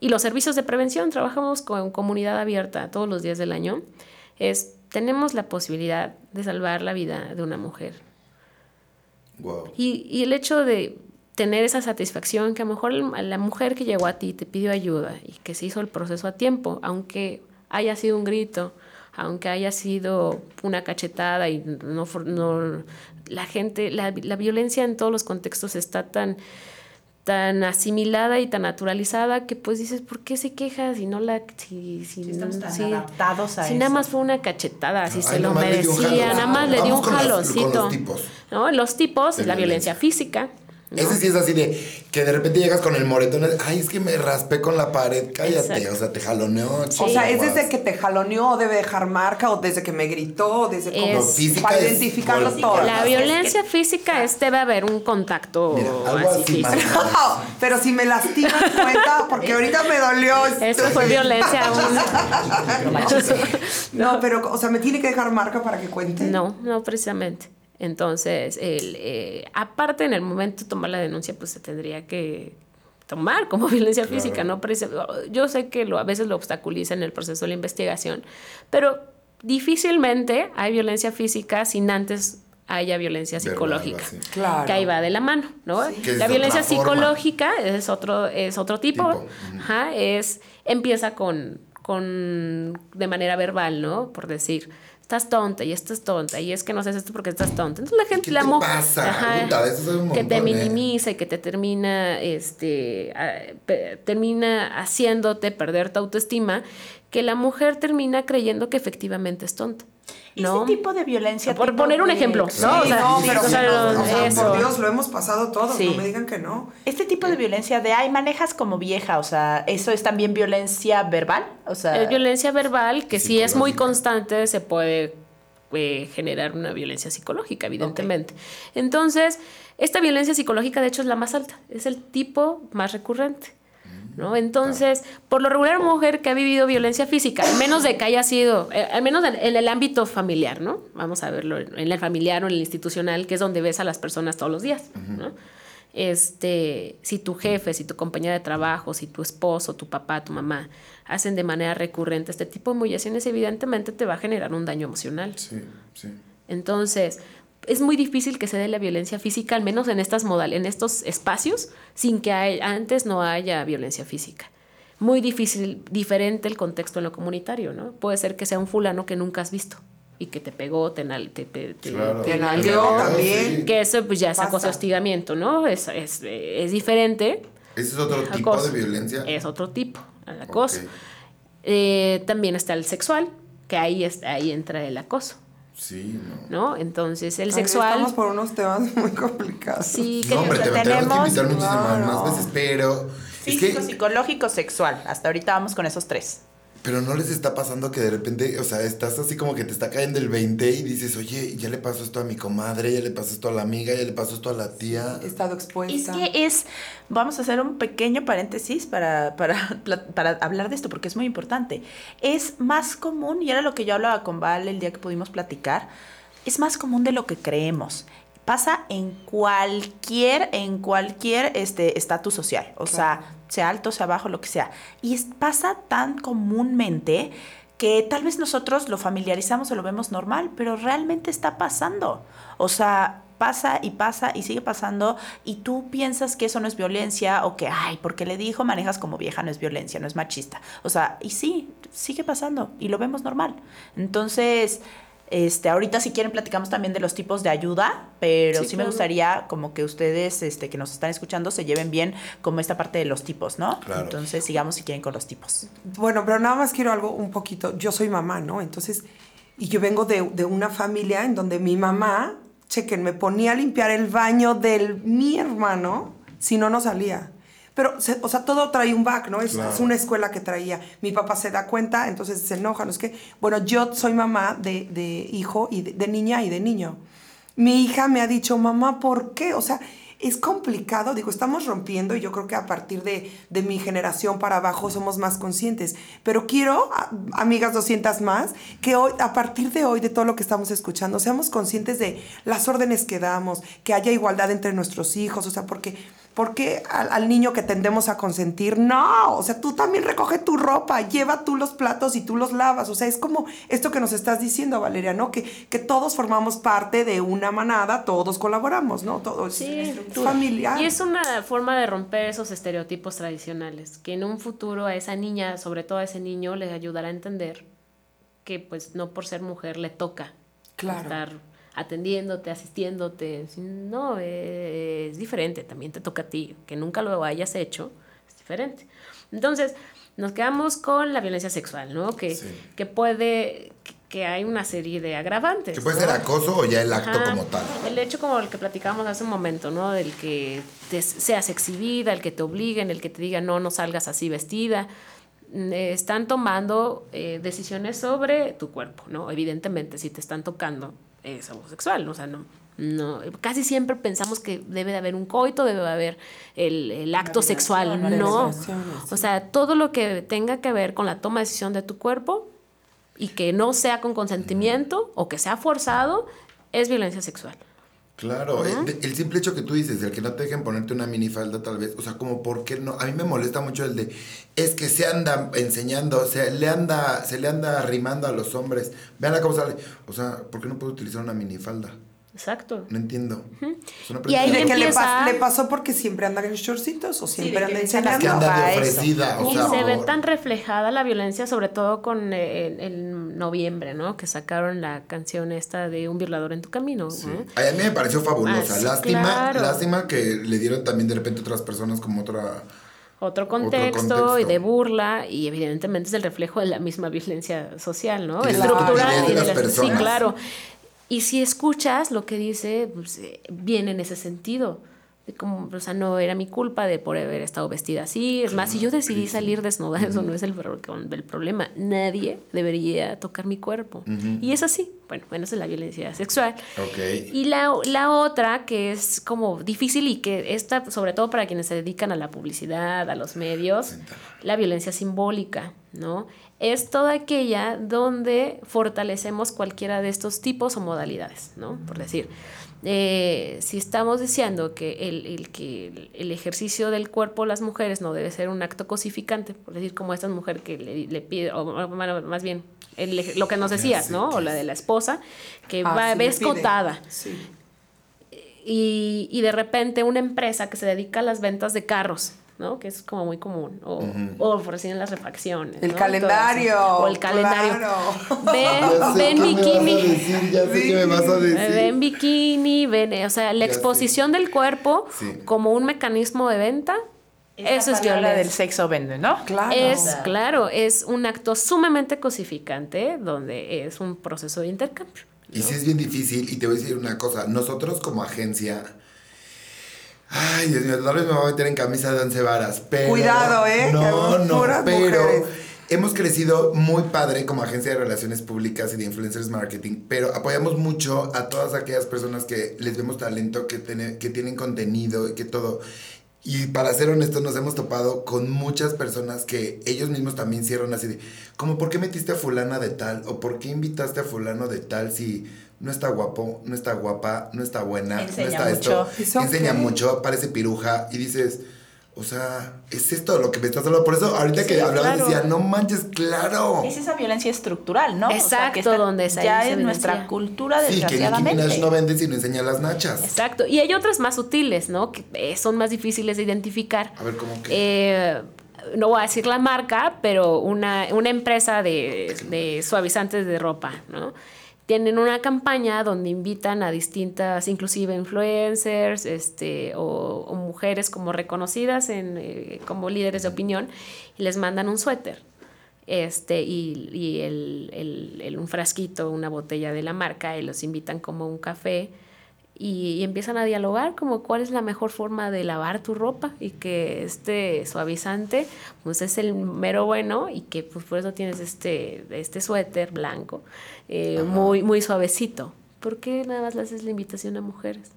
Y los servicios de prevención, trabajamos con comunidad abierta todos los días del año. Es, tenemos la posibilidad de salvar la vida de una mujer. Y, y el hecho de tener esa satisfacción que a lo mejor la mujer que llegó a ti te pidió ayuda y que se hizo el proceso a tiempo, aunque haya sido un grito, aunque haya sido una cachetada y no, no la gente, la, la, violencia en todos los contextos está tan, tan asimilada y tan naturalizada que pues dices, ¿por qué se queja si no la... Si, si, adaptados a si nada más fue una cachetada, si se lo merecía, nada más le dio un jaloncito. Los, tipos. ¿no? Los tipos, la violencia física, ese sí es así de que de repente llegas con el moretón, ay, es que me raspé con la pared, cállate, o sea, te jaloneó. o sea, es desde que te jaloneó, debe dejar marca, o desde que me gritó, desde como física para identificarlo todo. La violencia física es debe haber un contacto así, pero si me lastimas, cuenta, porque ahorita me dolió. Eso fue violencia no, pero, o sea, me tiene que dejar marca para que cuente. No, no precisamente. Entonces, el, eh, aparte en el momento de tomar la denuncia, pues se tendría que tomar como violencia física, ¿no? Yo sé que lo, a veces lo obstaculiza en el proceso de la investigación, pero difícilmente hay violencia física sin antes haya violencia psicológica. Claro. Que ahí va de la mano, ¿no? La violencia psicológica es otro, es otro tipo. es, empieza con, con, de manera verbal, ¿no? Por decir, estás tonta y estás tonta y es que no haces esto porque estás tonta. Entonces la gente, ¿Qué la mujer pasa? Puta, eso es un que te ¿eh? minimiza y que te termina, este, a- pe- termina haciéndote perder tu autoestima, que la mujer termina creyendo que efectivamente es tonta. ¿No? Ese tipo de violencia. Por tipo poner un de- ejemplo, Sí, ¿no? O sea, no, sí, pero o sea, o sea, eso. por Dios, lo hemos pasado todos, Sí. no me digan que no. Este tipo de violencia de, ay, manejas como vieja, o sea, ¿eso es también violencia verbal? O sea, Es violencia verbal que si es muy constante se puede eh, generar una violencia psicológica, evidentemente. Entonces, esta violencia psicológica de hecho es la más alta, es el tipo más recurrente. ¿No? Entonces, por lo regular, mujer que ha vivido violencia física, al menos de que haya sido, eh, al menos en, en el ámbito familiar, ¿no? Vamos a verlo en en el familiar o en el institucional, que es donde ves a las personas todos los días, ¿no? Este, si tu jefe, si tu compañera de trabajo, si tu esposo, tu papá, tu mamá hacen de manera recurrente este tipo de humillaciones, evidentemente te va a generar un daño emocional. Sí, sí. Entonces, es muy difícil que se dé la violencia física, al menos en estas modal, en estos espacios, sin que hay- antes no haya violencia física. Muy difícil, diferente el contexto en lo comunitario, ¿no? Puede ser que sea un fulano que nunca has visto y que te pegó, te, te, te, te- Claro. te Te nalgueó, nalgueó también. Que eso pues ya es Pasa. acoso hostigamiento, ¿no? Es, es, es diferente. Ese es otro tipo Acoso. de violencia. Es otro tipo, al acoso. Eh, también está el sexual, que ahí, es, ahí entra el acoso, Sí, no. ¿no? Entonces, el Ay, sexual... Estamos por unos temas muy complicados. Sí, que No, hombre, te tenemos que tenemos- invitar muchísimas Claro. más veces, pero. Es físico, que, psicológico, sexual. Hasta ahorita vamos con esos tres. Pero no les está pasando que de repente, o sea, estás así como que te está cayendo el 20 y dices, oye, ya le pasó esto a mi comadre, ya le pasó esto a la amiga, ya le pasó esto a la tía. He estado Es expuesta. que es, vamos a hacer un pequeño paréntesis para, para, para hablar de esto, porque es muy importante. Es más común, y era lo que yo hablaba con Val el día que pudimos platicar, es más común de lo que creemos. Pasa en cualquier, en cualquier este estatus social. O sea, sea alto, sea bajo, lo que sea. Y pasa tan comúnmente que tal vez nosotros lo familiarizamos o lo vemos normal, pero realmente está pasando. O sea, pasa y pasa y sigue pasando y tú piensas que eso no es violencia o que, ay, porque le dijo manejas como vieja no es violencia, no es machista. O sea, y sí, sigue pasando y lo vemos normal. Entonces, este, ahorita si quieren platicamos también de los tipos de ayuda, pero sí, Sí, me gustaría como que ustedes este, que nos están escuchando se lleven bien como esta parte de los tipos, ¿no? Claro. Entonces sigamos si quieren con los tipos. Bueno, pero nada más quiero algo un poquito. Yo soy mamá, ¿no? Entonces, y yo vengo de, de una familia en donde mi mamá, chequen, me ponía a limpiar el baño de mi hermano si no, no salía. Pero, o sea, todo trae un back, ¿no? Es, Claro. es una escuela que traía. Mi papá se da cuenta, entonces se enoja, no es que. Bueno, yo soy mamá de, de hijo y de, de niña y de niño. Mi hija me ha dicho, mamá, ¿por qué? O sea, es complicado, digo, estamos rompiendo y yo creo que a partir de, de mi generación para abajo somos más conscientes. Pero quiero, a- amigas 200 más, que hoy, a partir de hoy, de todo lo que estamos escuchando, seamos conscientes de las órdenes que damos, que haya igualdad entre nuestros hijos, o sea, porque... Porque al, al niño que tendemos a consentir, no, o sea, tú también recoge tu ropa, lleva tú los platos y tú los lavas, o sea, es como esto que nos estás diciendo, Valeria, ¿no? Que, que todos formamos parte de una manada, todos colaboramos, ¿no? Todos Sí, es familiar. Y es una forma de romper esos estereotipos tradicionales, que en un futuro a esa niña, sobre todo a ese niño, le ayudará a entender que pues no por ser mujer le toca Claro. estar atendiéndote, asistiéndote. No, eh, es diferente, también te toca a ti, que nunca lo hayas hecho, es diferente. Entonces, nos quedamos con la violencia sexual, ¿no? Que, Sí. que puede, que, que hay una serie de agravantes. Que puede ¿no? ser acoso o ya el acto como tal. El hecho como el que platicábamos hace un momento, ¿no? Del que te seas exhibida, el que te obliguen, el que te diga no, no salgas así vestida. Mm, eh, Están tomando eh, decisiones sobre tu cuerpo, ¿no? Evidentemente, si te están tocando, es homosexual, ¿no? o sea, no, no, casi siempre pensamos que debe de haber un coito, debe de haber el, el acto sexual, no. O sea, todo lo que tenga que ver con la toma de decisión de tu cuerpo y que no sea con consentimiento o que sea forzado, es violencia sexual. Claro, eh, el simple hecho que tú dices, el que no te dejen ponerte una minifalda tal vez, o sea, como por qué no, a mí me molesta mucho el de, es que se anda enseñando, se le anda, se le anda arrimando a los hombres, vean cómo sale, o sea, ¿por qué no puedo utilizar una minifalda? Exacto. No entiendo. Es una Y ahí ¿Y de pregunta. qué le, empieza- pas- le pasó porque siempre anda en shortcitos o siempre de anda que que enseñando? anda de ofrecida. O y sea, se ve tan reflejada la violencia, sobre todo con eh, el, el noviembre, ¿no? Que sacaron la canción esta de Un violador en tu camino. ¿no? Ay, a mí me pareció fabulosa. Ah, sí, lástima, claro. lástima que le dieron también de repente otras personas como otra. Otro contexto, contexto. y de burla, y evidentemente es el reflejo de la misma violencia social, ¿no? Y de la Estructural y de las la- Sí, personas. claro. Y si escuchas lo que dice, pues, eh, viene en ese sentido. De como, o sea, no era mi culpa de por haber estado vestida así. Es más, si yo decidí salir desnuda, eso no es el, pro- el problema. Nadie debería tocar mi cuerpo. Y es así. Bueno, bueno, esa es la violencia sexual. Ok. Y la, la otra que es como difícil y que esta, sobre todo para quienes se dedican a la publicidad, a los medios, la violencia simbólica, ¿no? Es toda aquella donde fortalecemos cualquiera de estos tipos o modalidades, ¿no? Por decir, eh, si estamos diciendo que el, el que el, ejercicio del cuerpo de las mujeres no debe ser un acto cosificante, por decir como esta mujer que le, le pide, o bueno, más bien el lo que nos decías, ¿no? O la de la esposa, que Ah, va sí, le ves pide. cotada Sí. y, y de repente una empresa que se dedica a las ventas de carros, ¿no? Que es como muy común. O, o ofrecen las refacciones. El ¿no? calendario. O el calendario. claro. Ven, bikini. decir, ya sé qué me vas a decir. Ven bikini, ven, o sea, la Ya exposición del cuerpo Sí. como un mecanismo de venta, eso es La violencia. del sexo vende, ¿no? Claro. Es, claro, es un acto sumamente cosificante donde es un proceso de intercambio. Y sí es bien difícil, y te voy a decir una cosa, nosotros como agencia, ay Dios mío, tal vez me voy a meter en camisa de once varas, pero... Cuidado, ¿eh? No, no, pero mujeres. hemos crecido muy padre como agencia de relaciones públicas y de influencers marketing, pero apoyamos mucho a todas aquellas personas que les vemos talento, que, tiene- que tienen contenido y que todo... Y para ser honestos, nos hemos topado con muchas personas que ellos mismos también hicieron así de, como, ¿por qué metiste a fulana de tal? ¿O por qué invitaste a fulano de tal si no está guapo, no está guapa, no está buena, Enseña no está esto? mucho. Enseña mucho, parece piruja y dices, o sea, es esto lo que me estás hablando. Por eso ahorita que Sí, hablabas claro. decía, no manches, claro. Es esa violencia estructural, ¿no? Exacto, donde se- ya en nuestra cultura, Sí, que Nicki. Minaj no vende si no enseña las nachas. Exacto. Y hay otras más sutiles, ¿no? Que eh, son más difíciles de identificar. A ver, ¿cómo que? Eh, no voy a decir la marca, pero una, una empresa de, de suavizantes de ropa, ¿no? Tienen una campaña donde invitan a distintas, inclusive influencers, este, o, mujeres como reconocidas en, eh, como líderes de opinión, y les mandan un suéter. Este, y, y el, el- el- un frasquito, una botella de la marca, y los invitan como un café y, y empiezan a dialogar como cuál es la mejor forma de lavar tu ropa y que este suavizante pues es el mero bueno y que pues por eso tienes este, este suéter blanco eh, muy, muy suavecito. ¿Por qué nada más le haces la invitación a mujeres?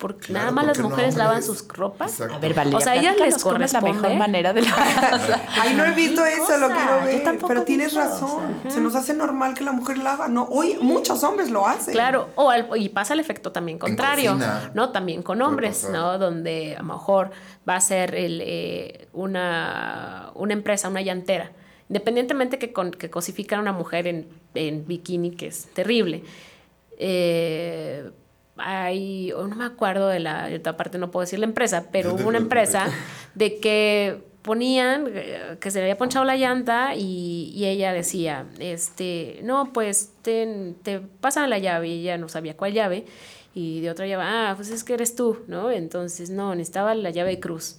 Porque Claro, nada más ¿por las no mujeres lavan sus ropas. Exacto. A ver, Valeria, O sea, ellas les es la mejor corresponde. manera de la... Ay, no he visto ¿Qué eso, lo cosa? quiero Yo ver. tampoco Pero tienes visto, razón. o sea. Se nos hace normal que la mujer lava. No, hoy muchos hombres lo hacen. Claro, o al- y pasa el efecto también contrario, cocina. ¿no? También con hombres. ¿no? Donde a lo mejor va a ser el, eh, una, una empresa, una llantera. Independientemente que, con, que cosifican a una mujer en, en bikini, que es terrible. Eh, hay, o no me acuerdo de la, de otra parte, no puedo decir la empresa, pero hubo una empresa de que ponían eh, que se le había ponchado la llanta y, y ella decía, este, no, pues te, te pasan la llave y ella no sabía cuál llave y de otra llave, ah, pues es que eres tú, ¿no? Entonces, no, necesitaba la llave de cruz.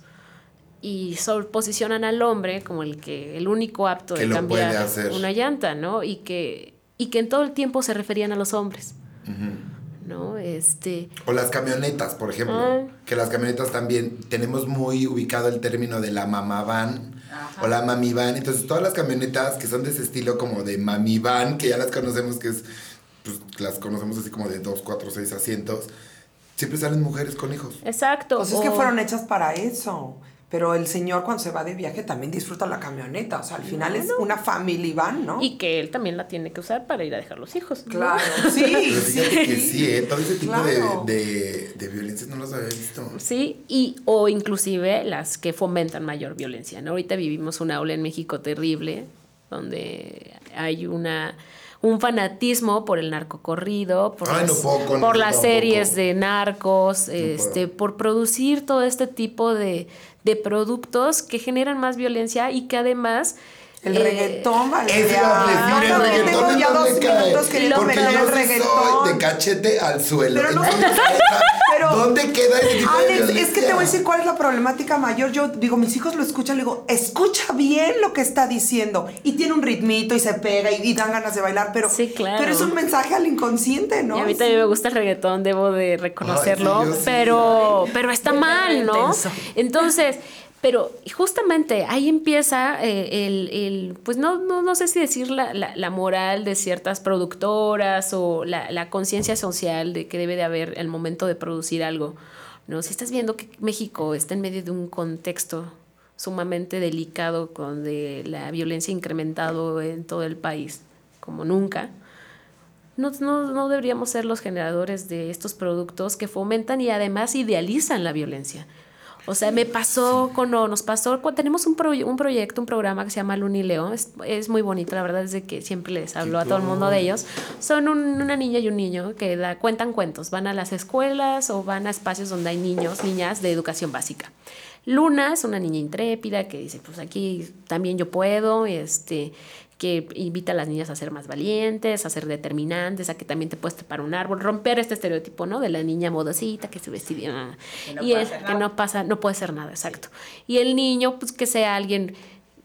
Y sol, posicionan al hombre como el que el único apto de cambiar una llanta, ¿no? Y que, y que en todo el tiempo se referían a los hombres, ¿no? Este, O las camionetas, por ejemplo. Ah. Que las camionetas también tenemos muy ubicado el término de la mamá van o la mami van. Entonces, todas las camionetas que son de ese estilo como de mami van, que ya las conocemos, que es, pues las conocemos así como de dos, cuatro, seis asientos, siempre salen mujeres con hijos. exacto. Pues es que o- fueron hechas para eso. Pero el señor cuando se va de viaje también disfruta la camioneta. O sea, al final es una family van, ¿no? Y que él también la tiene que usar para ir a dejar los hijos. ¿no? Claro, sí, Pero fíjate que sí. sí, ¿eh? Todo ese tipo Claro. de, de, de violencias no los había visto. Sí, y o inclusive las que fomentan mayor violencia. ¿no? Ahorita vivimos una ola en México terrible, donde hay una, un fanatismo por el narcocorrido, por, Ay, no las, puedo por las series de narcos, este, puedo. por producir todo este tipo de, de productos que generan más violencia y que además... El eh, reggaetón, Valeria. Eso iba a decir, Yo el reggaetón tengo ¿en ya dos minutos queriendo Porque meter yo el reggaetón. soy de cachete al suelo. Pero no- Pero- ¿Dónde queda ese tipo de Alex, es que te voy a decir cuál es la problemática mayor. Yo digo, mis hijos lo escuchan, le digo, escucha bien lo que está diciendo. Y tiene un ritmito y se pega y, y dan ganas de bailar, pero, Sí, claro. pero es un mensaje al inconsciente, ¿no? Y a mí también me gusta el reggaetón, debo de reconocerlo, Ay, sí, yo sí. pero, pero está mal, ¿no? intenso. Entonces, pero justamente ahí empieza eh, el, el, pues no, no, no sé si decir la, la, moral de ciertas productoras o la, la conciencia social de que debe de haber al momento de producir algo. ¿no? Si estás viendo que México está en medio de un contexto sumamente delicado donde la violencia ha incrementado en todo el país como nunca, no, no, no deberíamos ser los generadores de estos productos que fomentan y además idealizan la violencia. O sea, me pasó con, no, nos pasó, cuando tenemos un, proye- un proyecto, un programa que se llama Lunileo, es, es muy bonito, la verdad es de que siempre les hablo a todo el mundo de ellos. Son un- una niña y un niño que da, cuentan cuentos, van a las escuelas o van a espacios donde hay niños, niñas de educación básica. Luna es una niña intrépida que dice, pues aquí también yo puedo, este, que invita a las niñas a ser más valientes, a ser determinantes, a que también te puedes trepar un árbol, romper este estereotipo, ¿no? De la niña modosita que se vestida y el, que no pasa, no puede ser nada, exacto. Y el niño, pues que sea alguien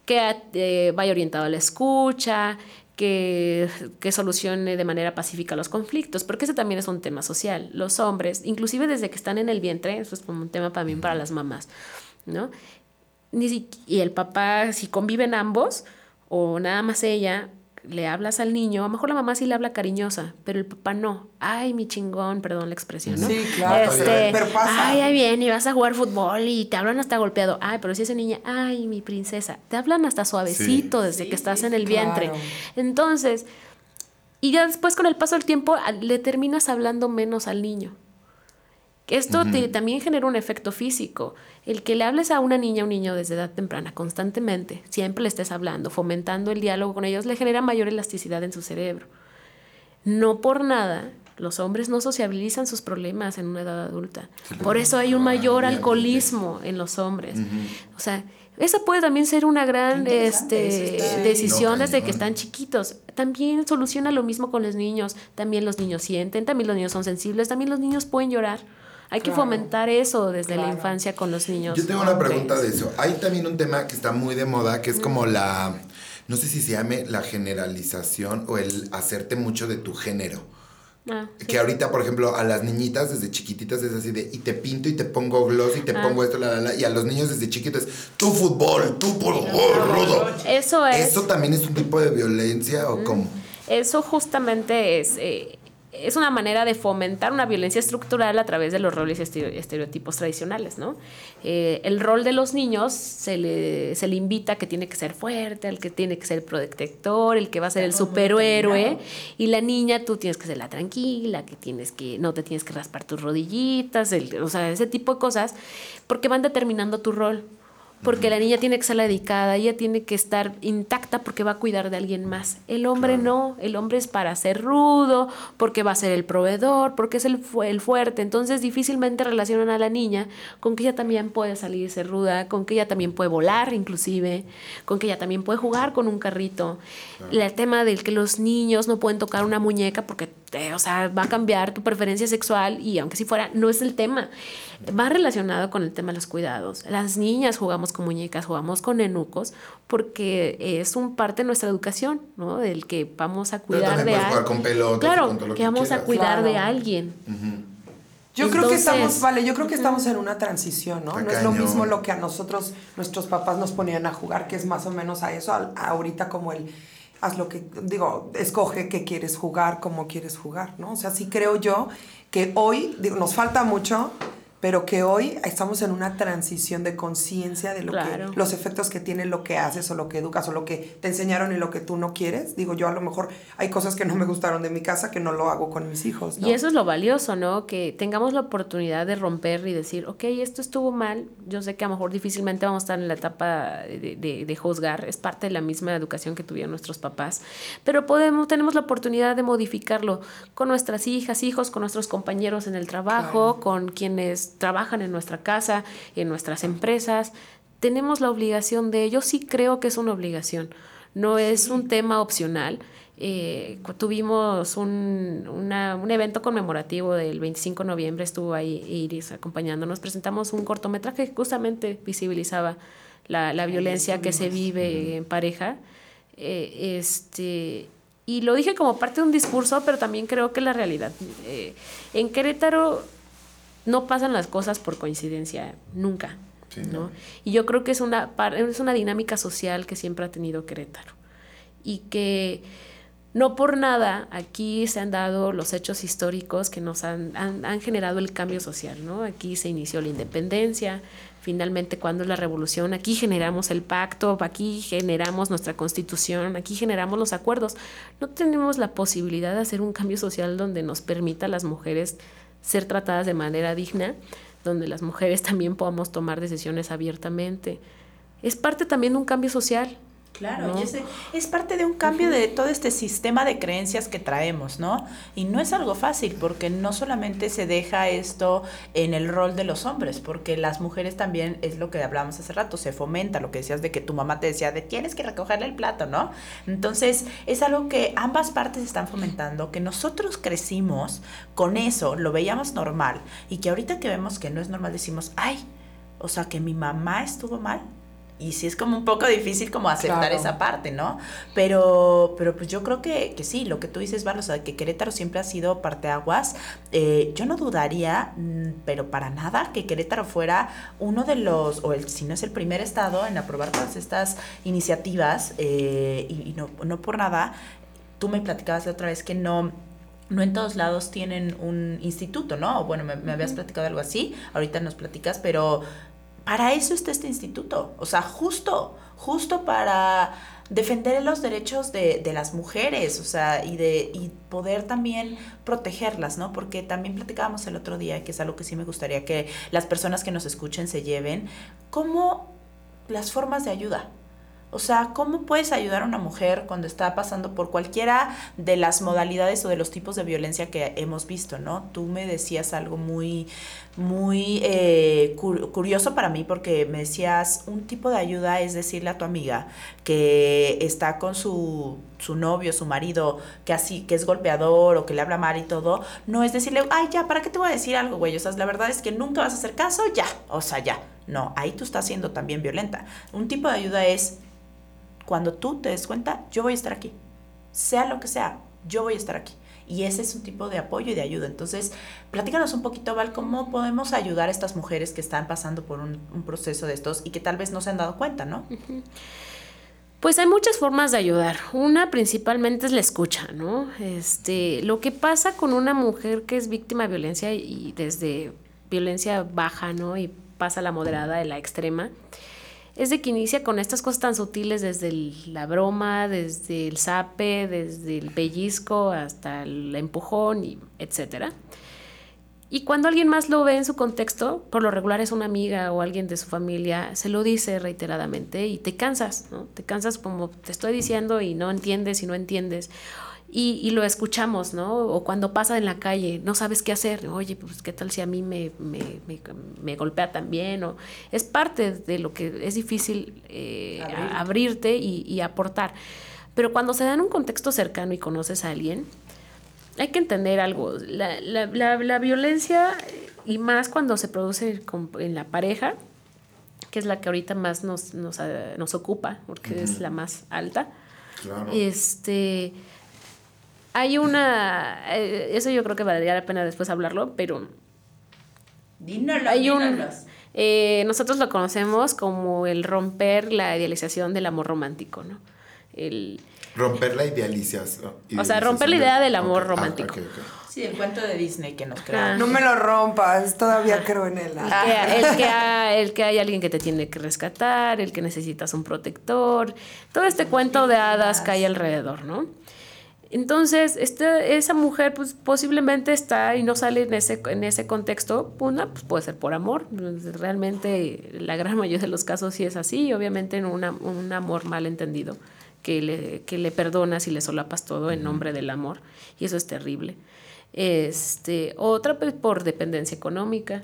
que eh, vaya orientado a la escucha, que, que solucione de manera pacífica los conflictos, porque ese también es un tema social. Los hombres, inclusive desde que están en el vientre, eso es como un tema también para las mamás, ¿no? Ni si- y el papá, si conviven ambos, o nada más ella, le hablas al niño, a lo mejor la mamá sí le habla cariñosa, pero el papá no. Ay, mi chingón, perdón la expresión, ¿no? Sí, claro, Este, pero pasa. Ay, ahí viene y vas a jugar fútbol y te hablan hasta golpeado. Ay, pero si esa niña, ay, mi princesa, te hablan hasta suavecito desde que estás en el vientre. claro. Entonces, y ya después con el paso del tiempo le terminas hablando menos al niño. Que Esto te- también genera un efecto físico. El que le hables a una niña o un niño desde edad temprana constantemente, siempre le estés hablando, fomentando el diálogo con ellos, le genera mayor elasticidad en su cerebro. No por nada, los hombres no sociabilizan sus problemas en una edad adulta. Por eso hay un mayor alcoholismo en los hombres. O sea, esa puede también ser una gran este, decisión No, desde que están chiquitos. También soluciona lo mismo con los niños. También los niños sienten, también los niños son sensibles, también los niños pueden llorar. Hay que Claro. fomentar eso desde la infancia con los niños. Yo tengo una pregunta de eso. Hay también un tema que está muy de moda, que es como la, no sé si se llame la generalización o el hacerte mucho de tu género. Ah, sí. Que ahorita, por ejemplo, a las niñitas desde chiquititas es así de, y te pinto y te pongo gloss y te Ah. pongo esto, la, la, la, y a los niños desde chiquitos es, tú fútbol, tú por favor, rudo. Eso es. ¿Eso también es un tipo de violencia o cómo? Eso justamente es, eh, es una manera de fomentar una violencia estructural a través de los roles y estereo- estereotipos tradicionales, ¿no? Eh, el rol de los niños se le, se le invita a que tiene que ser fuerte, al que tiene que ser protector, el que va a ser el superhéroe, y la niña tú tienes que ser la tranquila, que tienes que, no te tienes que raspar tus rodillitas, el- o sea, ese tipo de cosas, porque van determinando tu rol. Porque la niña tiene que ser la dedicada, ella tiene que estar intacta porque va a cuidar de alguien más. El hombre no, el hombre es para ser rudo, porque va a ser el proveedor, porque es el, fu- el fuerte. Entonces difícilmente relacionan a la niña con que ella también puede salirse ruda, con que ella también puede volar inclusive, con que ella también puede jugar con un carrito. El tema del que los niños no pueden tocar una muñeca porque, o sea, va a cambiar tu preferencia sexual y aunque si fuera, no es el tema. Va relacionado con el tema de los cuidados. Las niñas jugamos con muñecas, jugamos con enucos, porque es un parte de nuestra educación, ¿no? Del que vamos a cuidar de alguien. con pelotas Claro, con todo lo que que vamos a cuidar de alguien. Yo creo que estamos, vale, yo creo que estamos en una transición, ¿no? No es lo mismo lo que a nosotros, nuestros papás nos ponían a jugar, que es más o menos a eso, a- a ahorita como el, haz lo que, digo, escoge qué quieres jugar, cómo quieres jugar, ¿no? O sea, sí creo yo que hoy, digo, nos falta mucho, pero que hoy estamos en una transición de conciencia de lo Claro. que los efectos que tiene lo que haces o lo que educas o lo que te enseñaron y lo que tú no quieres. Digo, yo a lo mejor hay cosas que no me gustaron de mi casa que no lo hago con mis hijos, ¿no? Y eso es lo valioso, ¿no? Que tengamos la oportunidad de romper y decir, ok, esto estuvo mal. Yo sé que a lo mejor difícilmente vamos a estar en la etapa de, de- de juzgar, es parte de la misma educación que tuvieron nuestros papás, pero podemos, tenemos la oportunidad de modificarlo con nuestras hijas, hijos, con nuestros compañeros en el trabajo, con quienes trabajan en nuestra casa, en nuestras empresas. Tenemos la obligación de, yo sí creo que es una obligación, no es un tema opcional. Eh, tuvimos un, una- un evento conmemorativo del 25 de noviembre, estuvo ahí Iris acompañándonos, presentamos un cortometraje que justamente visibilizaba la, la violencia que se vive en pareja. Eh, este, y lo dije como parte de un discurso, pero también creo que la realidad. Eh, en Querétaro no pasan las cosas por coincidencia, nunca. Sí, ¿no? no. Y yo creo que es una, es una dinámica social que siempre ha tenido Querétaro. Y que no por nada aquí se han dado los hechos históricos que nos han, han, han generado el cambio social. ¿no? Aquí se inició la independencia, finalmente cuando es la revolución, aquí generamos el pacto, aquí generamos nuestra constitución, aquí generamos los acuerdos. No tenemos la posibilidad de hacer un cambio social donde nos permita a las mujeres ser tratadas de manera digna, donde las mujeres también podamos tomar decisiones abiertamente. Es parte también de un cambio social. Claro, ¿no? y ese es parte de un cambio de todo este sistema de creencias que traemos, ¿no? Y no es algo fácil porque no solamente se deja esto en el rol de los hombres, porque las mujeres también es lo que hablamos hace rato, se fomenta lo que decías de que tu mamá te decía de tienes que recogerle el plato, ¿no? Entonces es algo que ambas partes están fomentando, que nosotros crecimos con eso, lo veíamos normal y que ahorita que vemos que no es normal decimos, ay, o sea, que mi mamá estuvo mal. Y sí es como un poco difícil como aceptar Claro. esa parte, ¿no? Pero, pero pues yo creo que, que sí, lo que tú dices, Val, o sea, que Querétaro siempre ha sido parteaguas. Eh, yo no dudaría, mm, pero para nada, que Querétaro fuera uno de los, o el, si no es el primer estado en aprobar todas estas iniciativas, eh, y, y no, no por nada, tú me platicabas la otra vez que no no en todos lados tienen un instituto, ¿no? Bueno, me, me habías platicado algo así, ahorita nos platicas, pero para eso está este instituto. O sea, justo, justo para defender los derechos de, de las mujeres, o sea, y de y poder también protegerlas, ¿no? Porque también platicábamos el otro día, que es algo que sí me gustaría que las personas que nos escuchen se lleven, cómo las formas de ayuda. O sea, ¿cómo puedes ayudar a una mujer cuando está pasando por cualquiera de las modalidades o de los tipos de violencia que hemos visto, ¿no? Tú me decías algo muy, muy eh, cur- curioso para mí porque me decías, un tipo de ayuda es decirle a tu amiga que está con su, su novio, su marido, que así, que es golpeador o que le habla mal y todo, no es decirle, ay, ya, ¿para qué te voy a decir algo, güey? O sea, la verdad es que nunca vas a hacer caso, ya, o sea, ya. No, ahí tú estás siendo también violenta. Un tipo de ayuda es cuando tú te des cuenta, yo voy a estar aquí. Sea lo que sea, yo voy a estar aquí. Y ese es un tipo de apoyo y de ayuda. Entonces, platícanos un poquito, Val, cómo podemos ayudar a estas mujeres que están pasando por un, proceso de estos y que tal vez no se han dado cuenta, ¿no? Pues hay muchas formas de ayudar. Una principalmente es la escucha, ¿no? Este, lo que pasa con una mujer que es víctima de violencia y desde violencia baja, ¿no? Y pasa la moderada, de la extrema, es de que inicia con estas cosas tan sutiles desde la broma, desde el zape, desde el pellizco hasta el empujón y etcétera. Y cuando alguien más lo ve en su contexto, por lo regular es una amiga o alguien de su familia, se lo dice reiteradamente y te cansas, ¿no? Te cansas como te estoy diciendo y no entiendes y no entiendes. Y, y lo escuchamos, ¿no? O cuando pasa en la calle, no sabes qué hacer. Oye, pues qué tal si a mí me, me, me, me golpea también. O es parte de lo que es difícil eh, a- abrirte y, y aportar. Pero cuando se da en un contexto cercano y conoces a alguien, hay que entender algo. La, la, la, la violencia, y más cuando se produce en la pareja, que es la que ahorita más nos, nos, nos ocupa, porque es la más alta, Claro. este, hay una, eh, eso yo creo que valdría la pena después hablarlo, pero Dínoslo, hay un, eh, nosotros lo conocemos como el romper la idealización del amor romántico, ¿no? el Romper la idealización. O sea, romper la idea del amor ah, romántico. Sí, el cuento de Disney que nos Ah. crearon. No me lo rompas, todavía creo en él. el que, el, que ha- el que hay alguien que te tiene que rescatar, el que necesitas un protector, todo este cuento de hadas que hay alrededor, ¿no? Entonces, este, esa mujer pues, posiblemente está y no sale en ese, en ese contexto, una, pues puede ser por amor, realmente la gran mayoría de los casos sí es así, obviamente en una- un amor mal entendido, que le, que le perdonas y le solapas todo en nombre del amor, y eso es terrible. Este, otra pues, por dependencia económica,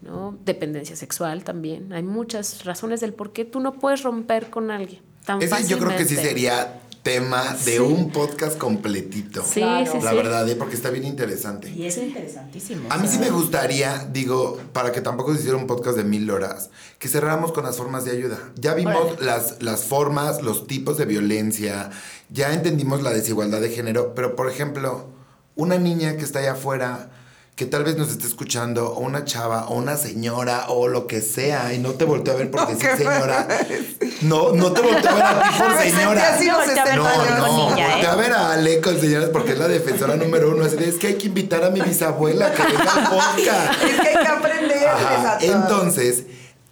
¿no? Dependencia sexual también. Hay muchas razones del por qué tú no puedes romper con alguien tan Ese yo creo que sí sería tema de Sí. un podcast completito. Sí, Claro. sí, La sí. verdad, ¿eh? porque está bien interesante. Y es interesantísimo. A mí sí me gustaría, digo, para que tampoco se hiciera un podcast de mil horas, que cerráramos con las formas de ayuda. Ya vimos Órale. las, las formas, los tipos de violencia, ya entendimos la desigualdad de género, pero por ejemplo, una niña que está allá afuera, que tal vez nos esté escuchando, o una chava, o una señora, o lo que sea, y no te volteo a ver porque sí, ¿Qué señora. No, no te volteo a ver a ti por señora. No, los voltea a ver 60 No, no, niña, ¿eh? voltea a ver a Ale con señoras porque es la defensora número uno. Así de, es que hay que invitar a mi bisabuela que venga podcast. Es que hay que Ajá, a todos. Entonces,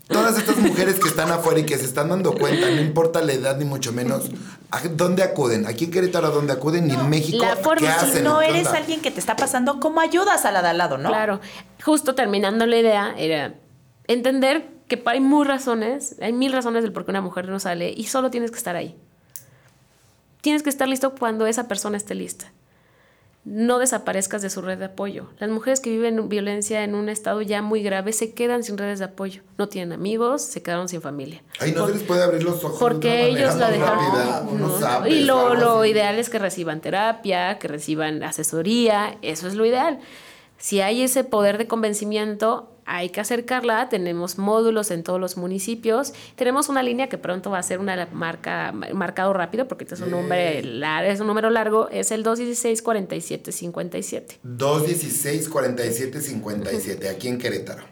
todas estas mujeres que están afuera y que se están dando cuenta, no importa la edad ni mucho menos, ¿a dónde acuden? Aquí en Querétaro, ¿a dónde acuden? Y en México, La forma, ¿qué si hacen? no ¿Qué eres onda? alguien que te está pasando, ¿cómo ayudas a la de al lado, no? Claro. Justo terminando la idea, era entender que hay mil razones, hay mil razones del por qué una mujer no sale y solo tienes que estar ahí. Tienes que estar listo cuando esa persona esté lista. No desaparezcas de su red de apoyo. Las mujeres que viven violencia en un estado ya muy grave se quedan sin redes de apoyo. No tienen amigos, se quedaron sin familia. Ay, no Por- se les puede abrir los ojos. porque ellos la dejaron. no. y lo, lo ideal es que reciban terapia, que reciban asesoría, eso es lo ideal. Si hay ese poder de convencimiento, hay que acercarla. Tenemos módulos en todos los municipios. Tenemos una línea que pronto va a ser una marca marcado rápido porque este es un, nombre es un número largo. Es el 216 47 57. 216 47 57 aquí en Querétaro.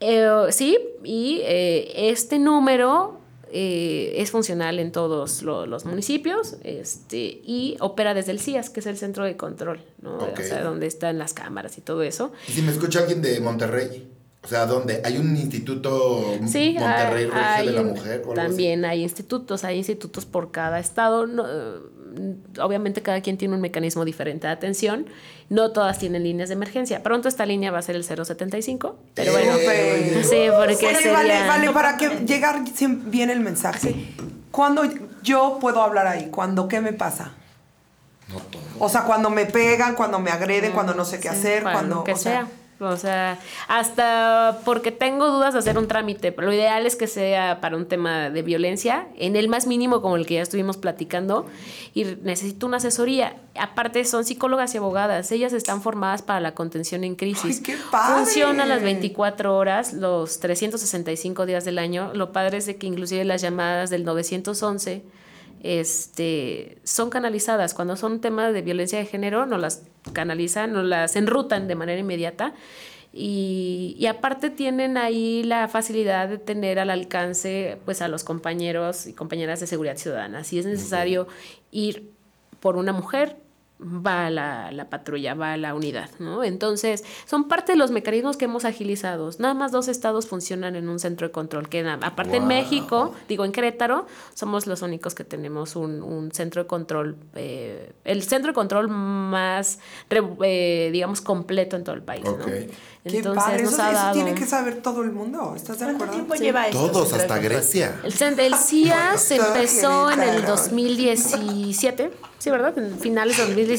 Eh, sí, y eh, este número eh, es funcional en todos lo- los municipios este, y opera desde el CIAS, que es el centro de control, ¿no? O sea, donde están las cámaras y todo eso. Y si me escucha alguien de Monterrey, o sea, ¿dónde? ¿Hay un instituto Sí, Monterrey hay- de la un- Mujer? o también hay institutos, hay institutos por cada estado. no, eh, obviamente cada quien tiene un mecanismo diferente de atención. No todas tienen líneas de emergencia. Pronto esta línea va a ser el 075, pero bueno, Eh, sí, porque Oye, sería... vale, vale, para que llegar bien el mensaje. ¿Cuándo yo puedo hablar ahí? ¿Cuándo qué me pasa? No todo. O sea, cuando me pegan, cuando me agreden, cuando no sé qué Sí, hacer, cuando que o sea, sea. O sea, hasta porque tengo dudas de hacer un trámite, pero lo ideal es que sea para un tema de violencia, en el más mínimo como el que ya estuvimos platicando, y necesito una asesoría. Aparte son psicólogas y abogadas, ellas están formadas para la contención en crisis. ¡Ay, qué padre! Funciona las 24 horas, los 365 días del año. Lo padre es de que inclusive las llamadas del 911 este, son canalizadas. Cuando son temas de violencia de género, nos las canalizan, nos las enrutan de manera inmediata. Y, y aparte tienen ahí la facilidad de tener al alcance pues a los compañeros y compañeras de seguridad ciudadana. Si es necesario ir por una mujer, va la, la patrulla, va la unidad, ¿no? Entonces, son parte de los mecanismos que hemos agilizado. Nada más dos estados funcionan en un centro de control, que aparte en. México, digo en Querétaro, somos los únicos que tenemos un, un centro de control, eh, el centro de control más, re- eh, digamos, completo en todo el país, ¿no? Ok. Qué Entonces padre, nos eso, ha eso dado... tiene que saber todo el mundo. ¿Estás de ¿Cuánto acuerdo? tiempo Sí. lleva esto? Todos, hasta? Grecia. El, cen- el CIAS Todo empezó en el Querétaro. 2017, sí, ¿verdad? En finales de 2017.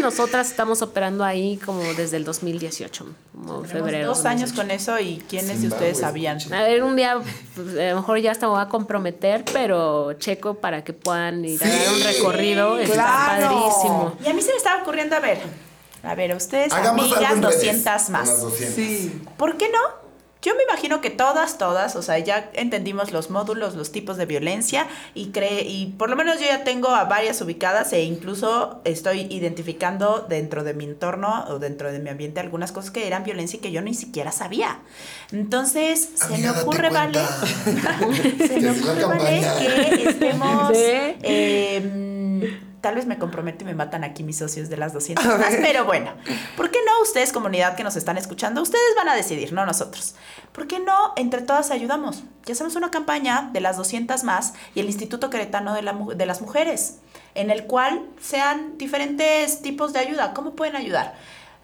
Nosotras estamos operando ahí como desde el 2018, como febrero. Dos años con eso y quiénes de ustedes sabían. A ver, un día pues, a lo mejor ya hasta me voy a comprometer, pero checo para que puedan ir a dar un Sí. recorrido. Está Claro. padrísimo. Y a mí se me estaba ocurriendo, a ver, a ver, ustedes, Hagamos amigas, en redes, 200 con más. las 200. Sí. ¿Por qué no Yo me imagino que todas, todas, o sea, ya entendimos los módulos, los tipos de violencia y cree, y por lo menos yo ya tengo a varias ubicadas e incluso estoy identificando dentro de mi entorno o dentro de mi ambiente algunas cosas que eran violencia y que yo ni siquiera sabía. Entonces, se me Amiga, ocurre, vale, se me ocurre, vale, que estemos... Sí. eh, tal vez me comprometo y me matan aquí mis socios de las 200 más, pero bueno, ¿por qué no ustedes, comunidad que nos están escuchando? Ustedes van a decidir, no nosotros. ¿Por qué no entre todas ayudamos? Ya hacemos una campaña de las 200 más y el Instituto Queretano de, la de las Mujeres, en el cual sean diferentes tipos de ayuda. ¿Cómo pueden ayudar?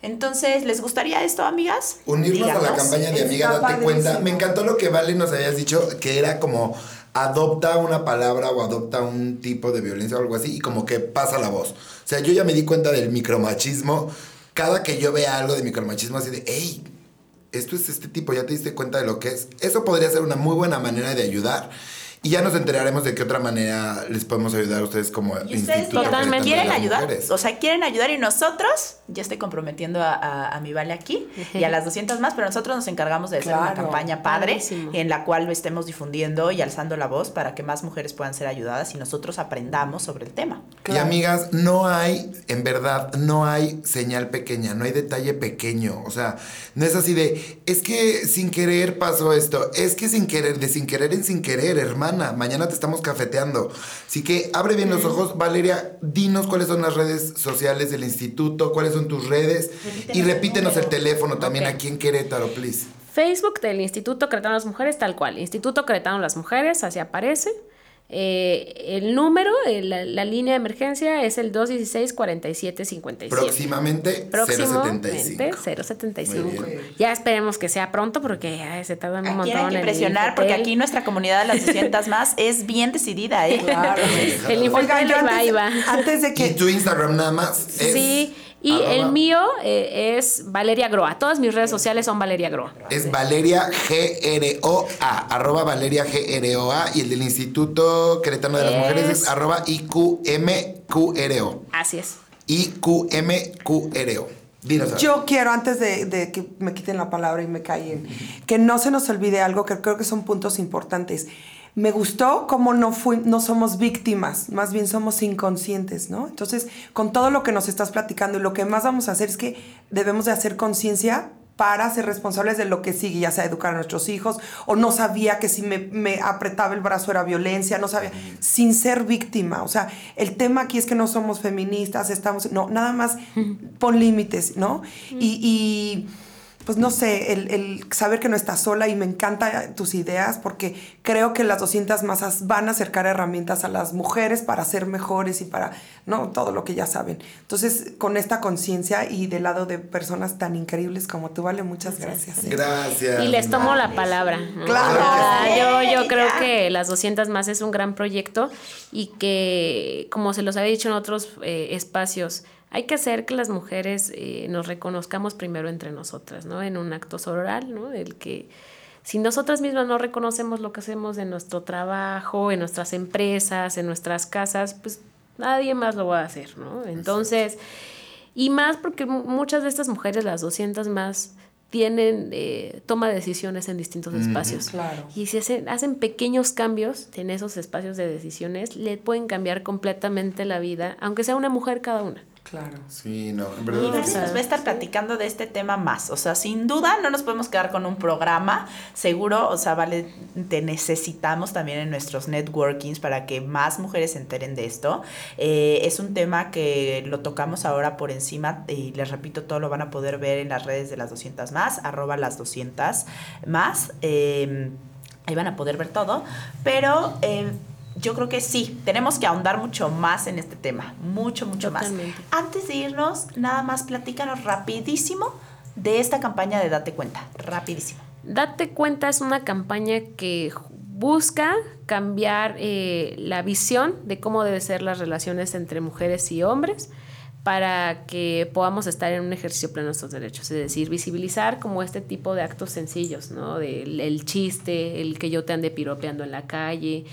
Entonces, ¿les gustaría esto, amigas? Unirnos a la campaña de Amiga, Está date cuenta. Me encantó lo que Vale nos habías dicho, que era como adopta una palabra o adopta un tipo de violencia o algo así y como que pasa la voz. O sea, yo ya me di cuenta del micromachismo. Cada que yo vea algo de micromachismo así de, hey, esto es este tipo, ya te diste cuenta de lo que es. Eso podría ser una muy buena manera de ayudar. Y ya nos enteraremos de qué otra manera les podemos ayudar a ustedes como Y ustedes Totalmente. ¿quieren ayudar? Mujeres. O sea, ¿quieren ayudar? Y nosotros, ya estoy comprometiendo a, a- a mi Vale aquí y a las 200 más, pero nosotros nos encargamos de hacer una campaña padre Padrísimo. en la cual lo estemos difundiendo y alzando la voz para que más mujeres puedan ser ayudadas y nosotros aprendamos sobre el tema. Y amigas, no hay, en verdad, no hay señal pequeña, no hay detalle pequeño. O sea, no es así de, es que sin querer pasó esto, es que sin querer, de sin querer en sin querer, Mañana te estamos cafeteando. Así que abre bien los ojos. Valeria, dinos cuáles son las redes sociales del instituto, cuáles son tus redes. y repítenos el teléfono también Ok. aquí en Querétaro, please. Facebook del Instituto Cretano de las Mujeres, tal cual. Instituto Cretano de las Mujeres, así aparece. Eh, el número, eh, la, la línea de emergencia es el 216-4757. Próximamente, Próximamente 075. 075. Muy bien. Ya esperemos que sea pronto porque ay, se tardan un Aquí montón. hay que impresionar porque aquí nuestra comunidad de las 200 más es bien decidida, ¿eh? Claro. El Infotel Oigan, ahí va, antes, va. antes de Y que tu Instagram nada más. es Sí, y arroba- el mío eh, es Valeria Groa. Todas mis redes sociales son Valeria Groa. Es Valeria GROA, arroba Valeria GROA y el del Instituto Queretano de las Es- Mujeres es arroba IQMQRO. Así es. IQMQRO. Dinos. Ana. Yo quiero, antes de, de que me quiten la palabra y me callen, que no se nos olvide algo que creo que son puntos importantes. Me gustó cómo no, fui, no somos víctimas, más bien somos inconscientes, ¿no? Entonces, con todo lo que nos estás platicando y lo que más vamos a hacer es que debemos de hacer conciencia para ser responsables de lo que sigue, ya sea educar a nuestros hijos, o no sabía que si me, me apretaba el brazo era violencia, no sabía, sin ser víctima. O sea, el tema aquí es que no somos feministas, estamos, no, nada más pon límites, ¿no? Y, y, pues no sé, el, el saber que no estás sola y me encantan tus ideas porque creo que las 200 masas van a acercar herramientas a las mujeres para ser mejores y para, ¿no? Todo lo que ya saben. Entonces, con esta conciencia y del lado de personas tan increíbles como tú, Vale, muchas gracias. ¿eh? Gracias. Y les tomo la palabra. Claro. Ah, yo, yo creo que las 200 más es un gran proyecto y que, como se los había dicho en otros eh, espacios, hay que hacer que las mujeres eh, nos reconozcamos primero entre nosotras, ¿no? En un acto sororal, ¿no? El que si nosotras mismas no reconocemos lo que hacemos en nuestro trabajo, en nuestras empresas, en nuestras casas, pues nadie más lo va a hacer, ¿no? Entonces, y más porque mu- muchas de estas mujeres, las 200 más, tienen eh, toma de decisiones en distintos espacios. Claro. Y si hacen, hacen pequeños cambios en esos espacios de decisiones, le pueden cambiar completamente la vida, aunque sea una mujer cada una. Claro. Sí, no, en Y verdad. Sí. nos va a estar platicando de este tema más. O sea, sin duda no nos podemos quedar con un programa. Seguro, o sea, Vale, te necesitamos también en nuestros networkings para que más mujeres se enteren de esto. Eh, es un tema que lo tocamos ahora por encima y les repito, todo lo van a poder ver en las redes de las 200 más, arroba las 200 más. Eh, ahí van a poder ver todo. Pero... eh, yo creo que sí, tenemos que ahondar mucho más en este tema, mucho, mucho Totalmente. más. Antes de irnos, nada más platícanos rapidísimo de esta campaña de Date Cuenta, rapidísimo. Date cuenta es una campaña que busca cambiar eh, la visión de cómo deben ser las relaciones entre mujeres y hombres para que podamos estar en un ejercicio pleno de nuestros derechos, es decir, visibilizar como este tipo de actos sencillos, ¿no? Del el chiste, el que yo te ande piropeando en la calle.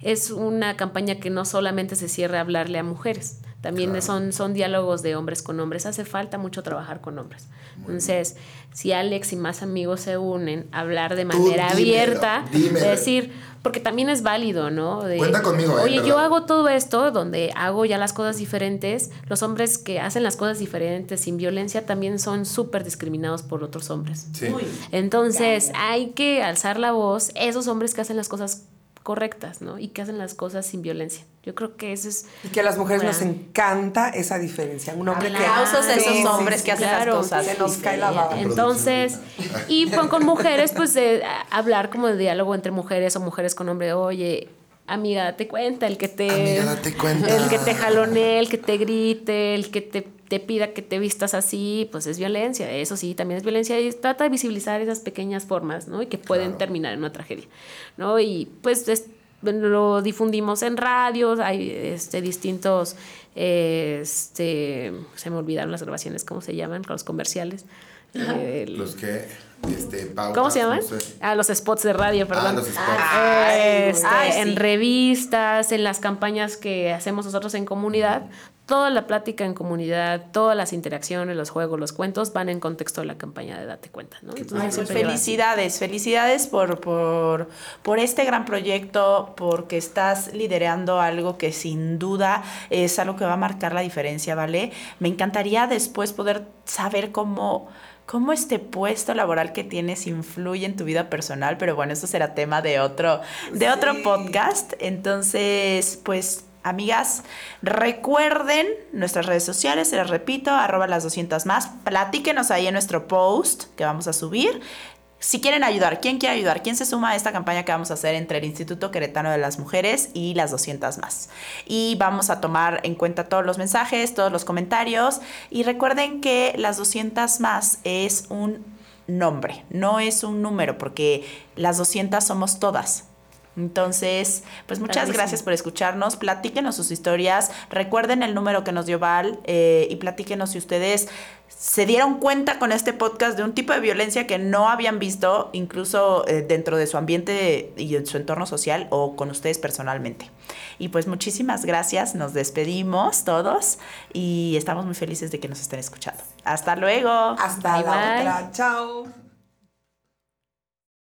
Es una campaña que no solamente se cierra a hablarle a mujeres, También Claro. son, son diálogos de hombres con hombres. Hace falta mucho trabajar con hombres. Entonces, si Alex y más amigos se unen, hablar de Tú manera dímelo, abierta, dímelo. decir, porque también es válido, ¿no? De, Cuenta conmigo, ¿eh? Oye, yo hago todo esto donde hago ya las cosas diferentes. Los hombres que hacen las cosas diferentes sin violencia también son súper discriminados por otros hombres. Sí. Entonces, hay que alzar la voz, esos hombres que hacen las cosas correctas, ¿no? Y que hacen las cosas sin violencia. Yo creo que eso es... Y que a las mujeres nos encanta esa diferencia. Un hombre que. Aplausos a esos Sí, hombres sí, que hacen claro. las cosas. Se nos cae la baba. Entonces, y con, con mujeres, pues de hablar como de diálogo entre mujeres o mujeres con hombre, oye, amiga, date cuenta, el que te... Amiga, date cuenta. El que te jalonee, el que te grite, el que te, te pida que te vistas así, pues es violencia. Eso sí, también es violencia y trata de visibilizar esas pequeñas formas, ¿no? Y que pueden Claro. terminar en una tragedia, ¿no? Y pues es- lo difundimos en radios, hay este, distintos, eh, este, se me olvidaron las grabaciones, ¿cómo se llaman? Los comerciales. Eh, el- Los que, este, pautas, ¿Cómo se llaman? no sé. Ah, los spots de radio, perdón. los spots. Eh, este, Ay, sí. En revistas, en las campañas que hacemos nosotros en comunidad, toda la plática en comunidad, todas las interacciones, los juegos, los cuentos van en contexto de la campaña de Date Cuenta, ¿no? Entonces, Ay, pues felicidades, felicidades por, por, por este gran proyecto, porque estás liderando algo que sin duda es algo que va a marcar la diferencia, ¿vale? Me encantaría después poder saber cómo, cómo este puesto laboral que tienes influye en tu vida personal, pero bueno, eso será tema de otro, de otro podcast. Entonces, pues Amigas, recuerden nuestras redes sociales, se las repito, arroba las 200 más. Platíquenos ahí en nuestro post que vamos a subir. Si quieren ayudar, ¿quién quiere ayudar? ¿Quién se suma a esta campaña que vamos a hacer entre el Instituto Queretano de las Mujeres y las 200 más? Y vamos a tomar en cuenta todos los mensajes, todos los comentarios. Y recuerden que las 200 más es un nombre, no es un número, porque las 200 somos todas. Entonces, pues muchas gracias por escucharnos. Platíquenos sus historias. Recuerden el número que nos dio Val eh, y platíquenos si ustedes se dieron cuenta con este podcast de un tipo de violencia que no habían visto, incluso eh, dentro de su ambiente y en su entorno social o con ustedes personalmente. Y pues muchísimas gracias. Nos despedimos todos y estamos muy felices de que nos estén escuchando. Hasta luego. Hasta Bye, la bye. otra. Chao.